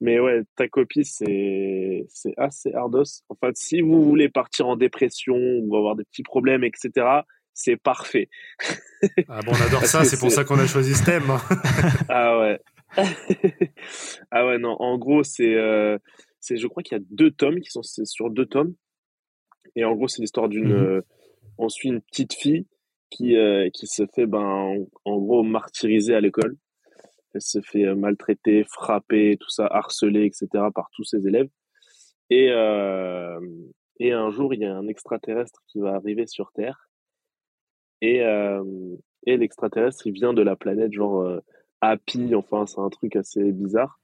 Mais ouais, ta copie, c'est c'est assez hardos. En fait, si vous voulez partir en dépression ou avoir des petits problèmes, etc., c'est parfait. Ah bon, on adore ça, c'est pour ça qu'on a choisi ce thème. hein. Ah ouais. ah ouais, non, en gros, c'est, euh, c'est, je crois qu'il y a deux tomes qui sont sur deux tomes. Et en gros, c'est l'histoire d'une, Mhm. euh, on suit une petite fille qui, euh, qui se fait, ben, en, en gros, martyriser à l'école. Elle se fait euh, maltraiter, frapper, tout ça, harceler, etc. par tous ses élèves. Et, euh, et un jour, il y a un extraterrestre qui va arriver sur Terre. Et, euh, et l'extraterrestre, il vient de la planète genre euh, Happy, enfin, c'est un truc assez bizarre.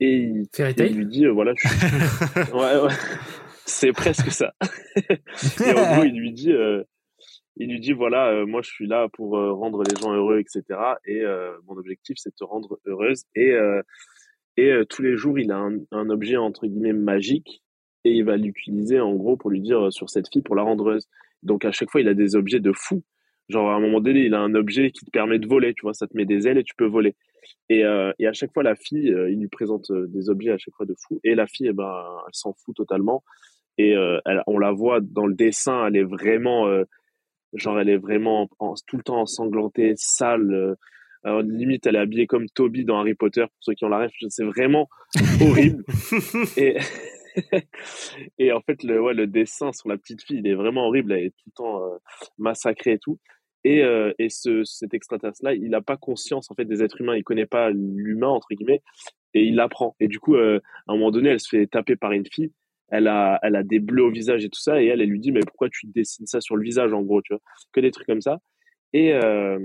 Et il, il lui dit, euh, voilà, je suis... ouais, ouais, c'est presque ça. et en gros, il lui dit, euh, il lui dit, voilà, euh, moi, je suis là pour euh, rendre les gens heureux, etc. Et euh, mon objectif, c'est de te rendre heureuse. Et, et tous les jours, il a un, objet, entre guillemets, magique. Et il va l'utiliser, en gros, pour lui dire sur cette fille, pour la rendre heureuse. Donc, à chaque fois, il a des objets de fou. Genre, à un moment donné, il a un objet qui te permet de voler, tu vois, ça te met des ailes et tu peux voler. Et, et à chaque fois, la fille, il lui présente des objets à chaque fois de fou. Et la fille, eh ben, elle s'en fout totalement. Et elle- on la voit dans le dessin, elle est vraiment, genre, elle est vraiment en- tout le temps ensanglantée, sale. euh, alors, limite, elle est habillée comme Toby dans Harry Potter, pour ceux qui ont la ref. C'est vraiment horrible. et, et en fait, le, ouais, le dessin sur la petite fille, il est vraiment horrible. Elle est tout le temps euh, massacrée et tout. Et, euh, et ce, cet extraterrestre-là, il n'a pas conscience en fait des êtres humains. Il connaît pas l'humain entre guillemets, et il l'apprend. Et du coup, euh, à un moment donné, elle se fait taper par une fille. Elle a, elle a des bleus au visage et tout ça, et elle, elle lui dit mais pourquoi tu dessines ça sur le visage en gros, tu vois, que des trucs comme ça. Et euh,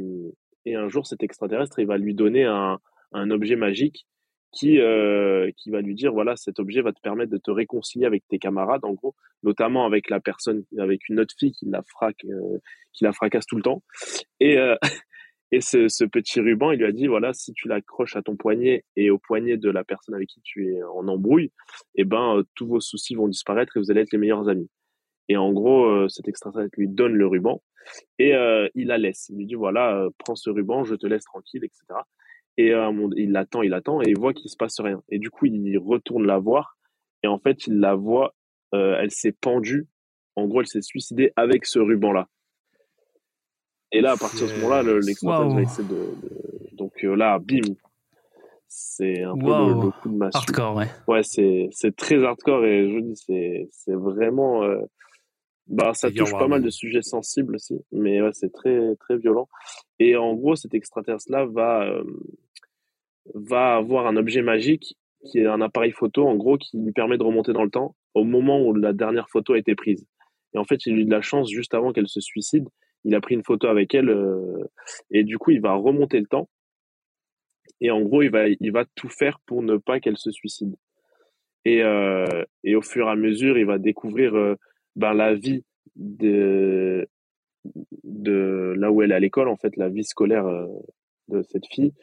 et un jour, cet extraterrestre, il va lui donner un, un objet magique qui, euh, qui va lui dire, voilà, cet objet va te permettre de te réconcilier avec tes camarades, en gros, notamment avec la personne, avec une autre fille qui la fraque, euh, qui la fracasse tout le temps. Et, euh, et ce, ce petit ruban, il lui a dit, voilà, si tu l'accroches à ton poignet et au poignet de la personne avec qui tu es en embrouille, eh ben, euh, tous vos soucis vont disparaître et vous allez être les meilleurs amis. Et en gros, euh, cet extraterrestre lui donne le ruban et euh, il la laisse. Il lui dit voilà, prends ce ruban, je te laisse tranquille, etc. Et il l'attend, il attend et il voit qu'il se passe rien. Et du coup, il retourne la voir et en fait, il la voit, elle s'est pendue. En gros, elle s'est suicidée avec ce ruban-là. Et là, à partir de ce moment-là, le- l'extraterrestre va Waouh. essayer de, de- donc euh, là, bim, c'est un peu le, le coup de massue. Hardcore, ouais. Ouais, c'est très hardcore et je vous dis c'est vraiment euh, bah ça touche pas mal de sujets sensibles aussi, mais ouais, c'est très très violent. Et en gros, cet extraterrestre là va euh, va avoir un objet magique qui est un appareil photo en gros qui lui permet de remonter dans le temps au moment où la dernière photo a été prise. Et en fait, il a eu de la chance juste avant qu'elle se suicide, il a pris une photo avec elle euh, et du coup, il va remonter le temps. Et en gros, il va tout faire pour ne pas qu'elle se suicide. Et, euh, au fur et à mesure, il va découvrir euh, ben, la vie de, de là où elle est à l'école, en fait, la vie scolaire de cette fille.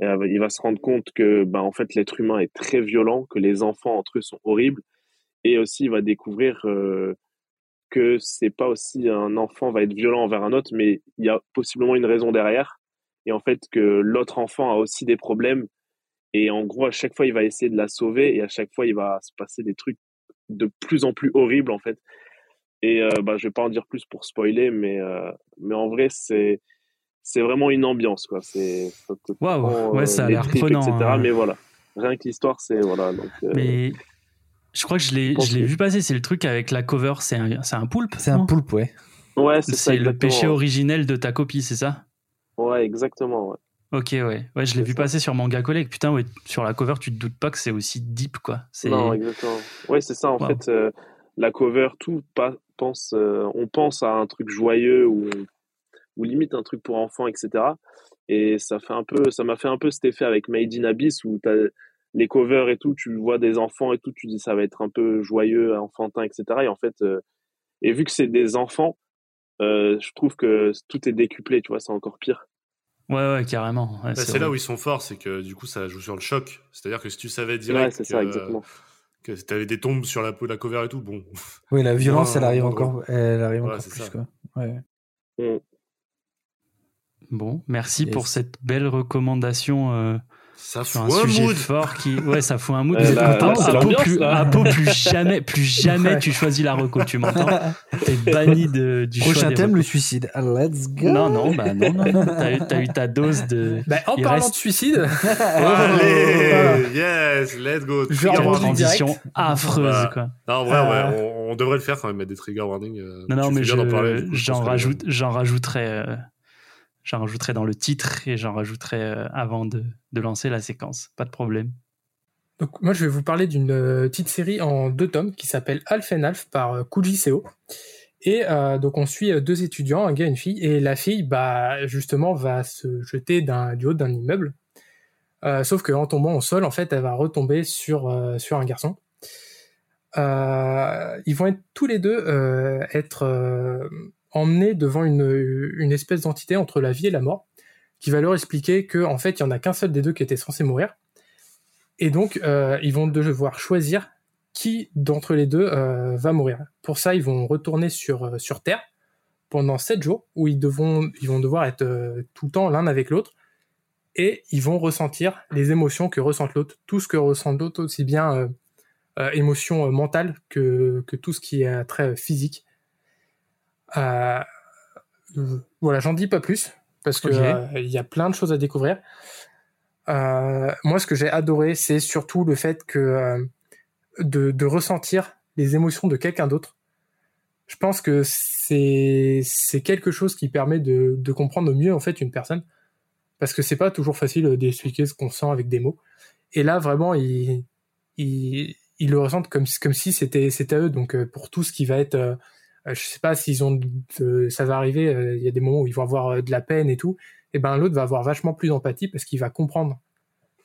Il va se rendre compte que ben, en fait, l'être humain est très violent, que les enfants entre eux sont horribles. Et aussi, il va découvrir que c'est pas aussi un enfant va être violent envers un autre, mais il y a possiblement une raison derrière. Et en fait, que l'autre enfant a aussi des problèmes et en gros, à chaque fois, il va essayer de la sauver et à chaque fois, il va se passer des trucs de plus en plus horribles, en fait. Et euh, bah, je vais pas en dire plus pour spoiler, mais, euh, mais en vrai, c'est, c'est vraiment une ambiance, quoi. C'est, Waouh, ouais, ça a l'air prenant, etc. hein. Mais voilà. Rien que l'histoire, c'est, voilà. Donc, euh, Mais je crois que je l'ai, je vu passer. C'est le truc avec la cover. C'est un, c'est un poulpe. C'est un poulpe, ouais. ouais, c'est ça. Le péché originel de ta copie, c'est ça Ouais, exactement, ouais. Ok, ouais. Ouais, je l'ai vu ça. passer sur Manga Collect. Putain, ouais, sur la cover, tu te doutes pas que c'est aussi deep, quoi. Non, exactement. Ouais, c'est ça. En Wow. fait, euh, la cover, tout pas, pense, euh, on pense à un truc joyeux ou, ou limite un truc pour enfants, etc. Et ça fait un peu, ça m'a fait un peu cet effet avec Made in Abyss où t'as les covers et tout, tu vois des enfants et tout, tu dis ça va être un peu joyeux, enfantin, etc. Et en fait, euh, et vu que c'est des enfants, euh, je trouve que tout est décuplé, tu vois, c'est encore pire. Ouais, ouais, carrément. Ouais, Bah, c'est là où ils sont forts, c'est que du coup ça joue sur le choc. C'est-à-dire que si tu savais Ouais, direct c'est ça, que, exactement. que t'avais des tombes sur la peau de la cover et tout, bon. Oui, la violence, elle arrive encore, elle arrive encore c'est plus, ça. quoi. Ouais. Mm. Bon, merci Yes. pour cette belle recommandation euh, Ça sur fout un un sujet mood. fort qui ouais ça fout un mood Euh, là, c'est Apo, l'ambiance, plus, là. Plus jamais plus jamais Ouais. tu choisis la reco tu m'entends t'es banni de, du choix Prochain des thème, le suicide. Ah, Let's go. non non bah non non non t'as eu, t'as eu ta dose de Bah, en Il parlant reste- de suicide, Allez, yes, let's go. Je warning. transition direct. affreuse Voilà. quoi Non, en vrai, Euh, ouais, on, on devrait le faire quand même, mettre des trigger warnings. euh, non non mais je- je j'en que- rajoute j'en rajouterai euh, j'en rajouterai dans le titre et j'en rajouterai euh, avant de, de lancer la séquence pas de problème Donc, moi, je vais vous parler d'une euh, petite série en deux tomes qui s'appelle Alf and Alf par euh, Kuji Seo. Et donc, on suit deux étudiants, un gars et une fille. Et la fille, bah, justement, va se jeter du haut d'un immeuble. Sauf qu'en tombant au sol, en fait, elle va retomber sur, sur un garçon. Ils vont être tous les deux être emmenés devant une, espèce d'entité entre la vie et la mort, qui va leur expliquer que en fait, il y en a qu'un seul des deux qui était censé mourir. Et donc, euh, ils vont devoir choisir qui d'entre les deux euh, va mourir. Pour ça, ils vont retourner sur, euh, Terre pendant sept jours, où ils, vont devoir être tout le temps l'un avec l'autre, et ils vont ressentir les émotions que ressent l'autre, tout ce que ressent l'autre, aussi bien émotions mentales que, que tout ce qui est très euh, physique. Euh, voilà, j'en dis pas plus, parce que euh, il y a plein de choses à découvrir. Euh, moi, ce que j'ai adoré, c'est surtout le fait que euh, de, de ressentir les émotions de quelqu'un d'autre. Je pense que c'est c'est quelque chose qui permet de, de comprendre au mieux en fait une personne, parce que c'est pas toujours facile d'expliquer ce qu'on sent avec des mots. Et là, vraiment, ils ils, ils le ressentent comme comme si c'était c'était à eux. Donc pour tout ce qui va être, je sais pas s'ils ont, de- ça va arriver. euh, Il y a des moments où ils vont avoir euh, de la peine et tout et ben l'autre va avoir vachement plus d'empathie parce qu'il va comprendre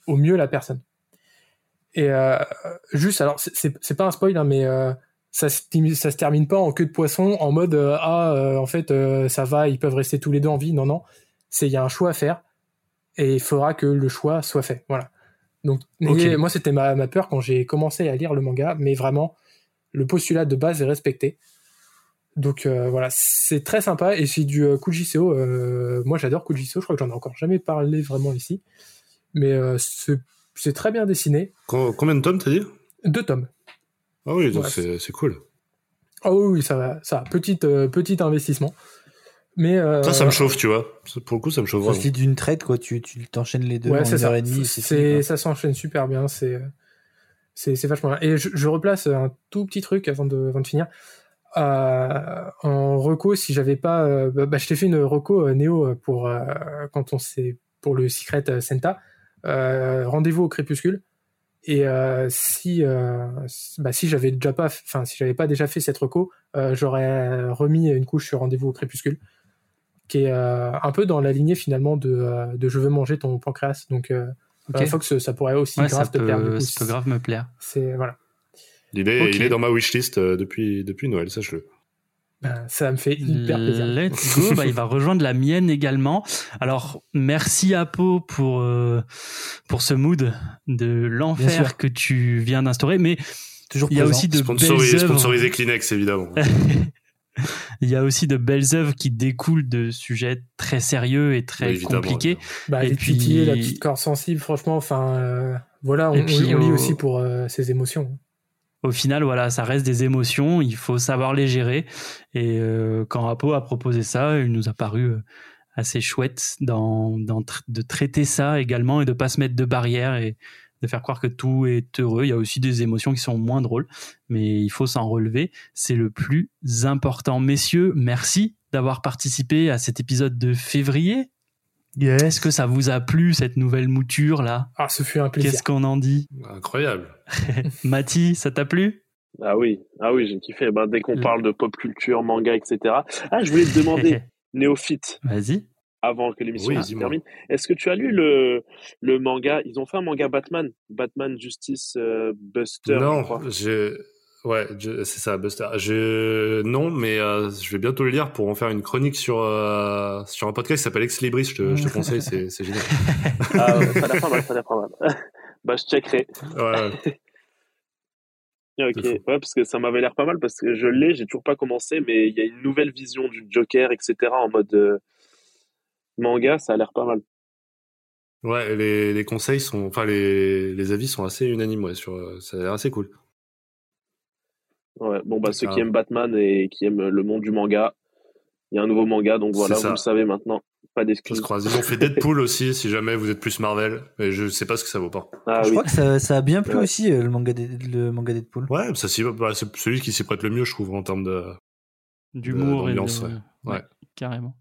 au mieux la personne. Et euh, juste, alors c'est- pas un spoil, hein, mais euh, ça, se, ça se termine pas en queue de poisson en mode euh, ah euh, en fait euh, ça va, ils peuvent rester tous les deux en vie. Non non, c'est il y a un choix à faire et il faudra que le choix soit fait. Voilà. Donc moi c'était ma, ma peur quand j'ai commencé à lire le manga, mais vraiment le postulat de base est respecté. Donc euh, voilà, c'est très sympa et c'est du euh, Kujiseo. euh, moi j'adore Kujiseo, je crois que j'en ai encore jamais parlé vraiment ici, mais euh, c'est c'est très bien dessiné. Com- Combien de tomes t'as dit? Deux tomes. Ah oui, donc Ouais, c'est c'est cool. Ah oui, oui, ça va, ça va. Petit, euh, petit investissement. Mais euh, Ça, ça me chauffe, tu vois. Pour le coup, ça me chauffe Ça lit d'une traite, quoi. Tu, tu t'enchaînes les deux ouais, en c'est une heure ça. et demie. C'est C'est, ça s'enchaîne super bien. C'est, c'est, c'est vachement bien. Et je, je replace un tout petit truc avant de, avant de finir. Euh, en reco, si j'avais pas, euh, bah, bah, je t'ai fait une reco euh, Néo pour quand on s'est pour le Secret Senta. Rendez-vous au crépuscule. Et euh, si, euh, bah, si j'avais déjà pas, enfin si j'avais pas déjà fait cette reco, euh, j'aurais remis une couche sur rendez-vous au crépuscule, qui est un peu dans la lignée finalement de, de je veux manger ton pancréas. Donc Ok. euh, Fox, ça pourrait aussi Ouais, grave ça te plaire. coup. ça peut grave me plaire. C'est voilà, L'idée, Ok. il est dans ma wishlist euh, depuis, depuis Noël, sache-le. Ben, ça me fait hyper plaisir. Let's go. bah, il va rejoindre la mienne également. Alors, merci Apo pour, euh, pour ce mood de l'enfer que tu viens d'instaurer. Mais Toujours il y a aussi de Sponsorisé, belles œuvres. sponsorisé Kleenex, évidemment. Il y a aussi de belles œuvres qui découlent de sujets très sérieux et très compliqués. Bah, Et les puis- la petite corde sensible, franchement, enfin, euh, voilà, on, puis, on lit au- aussi pour euh, ses émotions. Au final, voilà, ça reste des émotions. Il faut savoir les gérer. Et euh, quand Apo a proposé ça, il nous a paru euh, assez chouette de traiter ça également et de pas se mettre de barrières et de faire croire que tout est heureux. Il y a aussi des émotions qui sont moins drôles, mais il faut s'en relever. C'est le plus important. Messieurs, merci d'avoir participé à cet épisode de février. Est-ce que ça vous a plu, cette nouvelle mouture là? Ah, ce fut un plaisir. Qu'est-ce qu'on en dit? Incroyable. Mati, ça t'a plu? Ah oui, ah oui, j'ai kiffé. Ben, dès qu'on parle de pop culture, manga, etc. Ah, je voulais te demander, Néophyte, Vas-y. avant que l'émission Oui, se termine, est-ce que tu as lu le, le manga? Ils ont fait un manga Batman, Batman Justice euh, Buster, je non, crois. Ouais, c'est ça, Buster. Je... Non, mais euh, je vais bientôt le lire pour en faire une chronique sur, euh, sur un podcast qui s'appelle Ex Libris. Je te, je te conseille, c'est génial. Ah, ouais, ça a l'air pas mal, ça a l'air pas mal. bah, je checkerai. Ouais, ouais. Ok, ouais, parce que ça m'avait l'air pas mal parce que je l'ai, j'ai toujours pas commencé, mais il y a une nouvelle vision du Joker, etc. en mode euh, manga, ça a l'air pas mal. Ouais, les, les conseils sont, enfin les, les avis sont assez unanimes, ouais, sur, ça a l'air assez cool. Ouais, bon, bah, ceux qui aiment Batman et qui aiment le monde du manga, il y a un nouveau manga, donc voilà, vous le savez maintenant. Pas croise. Ils ont fait Deadpool aussi, si jamais vous êtes plus Marvel, mais je sais pas ce que ça vaut pas. Ah je oui. crois que ça, ça a bien plu Ouais. aussi, euh, le manga, le manga Deadpool. Ouais, ça bah, c'est celui qui s'y prête le mieux, je trouve, en termes de. d'humour et de... d'ambiance, ouais. Ouais. carrément.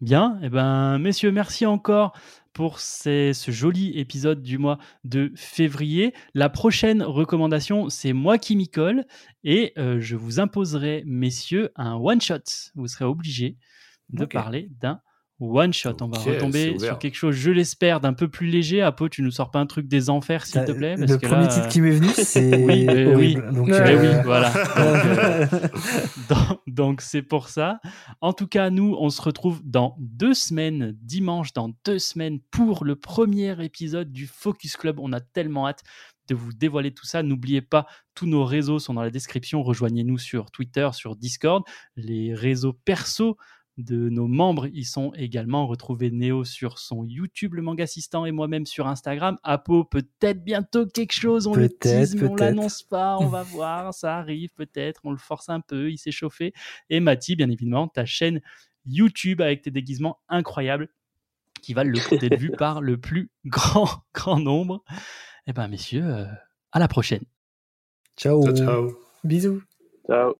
Bien, et ben messieurs, merci encore pour ces- ce joli épisode du mois de février. La prochaine recommandation, c'est moi qui m'y colle et euh, je vous imposerai, messieurs, un one shot. Vous serez obligés de parler d'un one shot. On va retomber sur quelque chose, je l'espère, d'un peu plus léger. Apo, tu nous sors pas un truc des enfers, s'il te plaît, parce le que premier là, titre qui m'est venu, c'est Oui, oui. Donc, Mais oui, voilà. Euh, donc c'est pour ça. En tout cas, nous, on se retrouve dans deux semaines, dimanche, dans deux semaines, pour le premier épisode du Focus Club. On a tellement hâte de vous dévoiler tout ça. N'oubliez pas, tous nos réseaux sont dans la description. Rejoignez-nous sur Twitter, sur Discord. Les réseaux perso de nos membres y sont également. Retrouvez Néo sur son YouTube, le manga assistant, et moi-même sur Instagram. Apo, peut-être bientôt quelque chose. On le Peut-être, tease, mais on l'annonce pas. On va voir, ça arrive peut-être. On le force un peu, il s'est chauffé. Et Mathis, bien évidemment, ta chaîne YouTube avec tes déguisements incroyables qui valent le coup d'être vu par le plus grand, grand nombre. Eh ben, messieurs, euh, à la prochaine. Ciao. Ciao, ciao. Bisous. Ciao.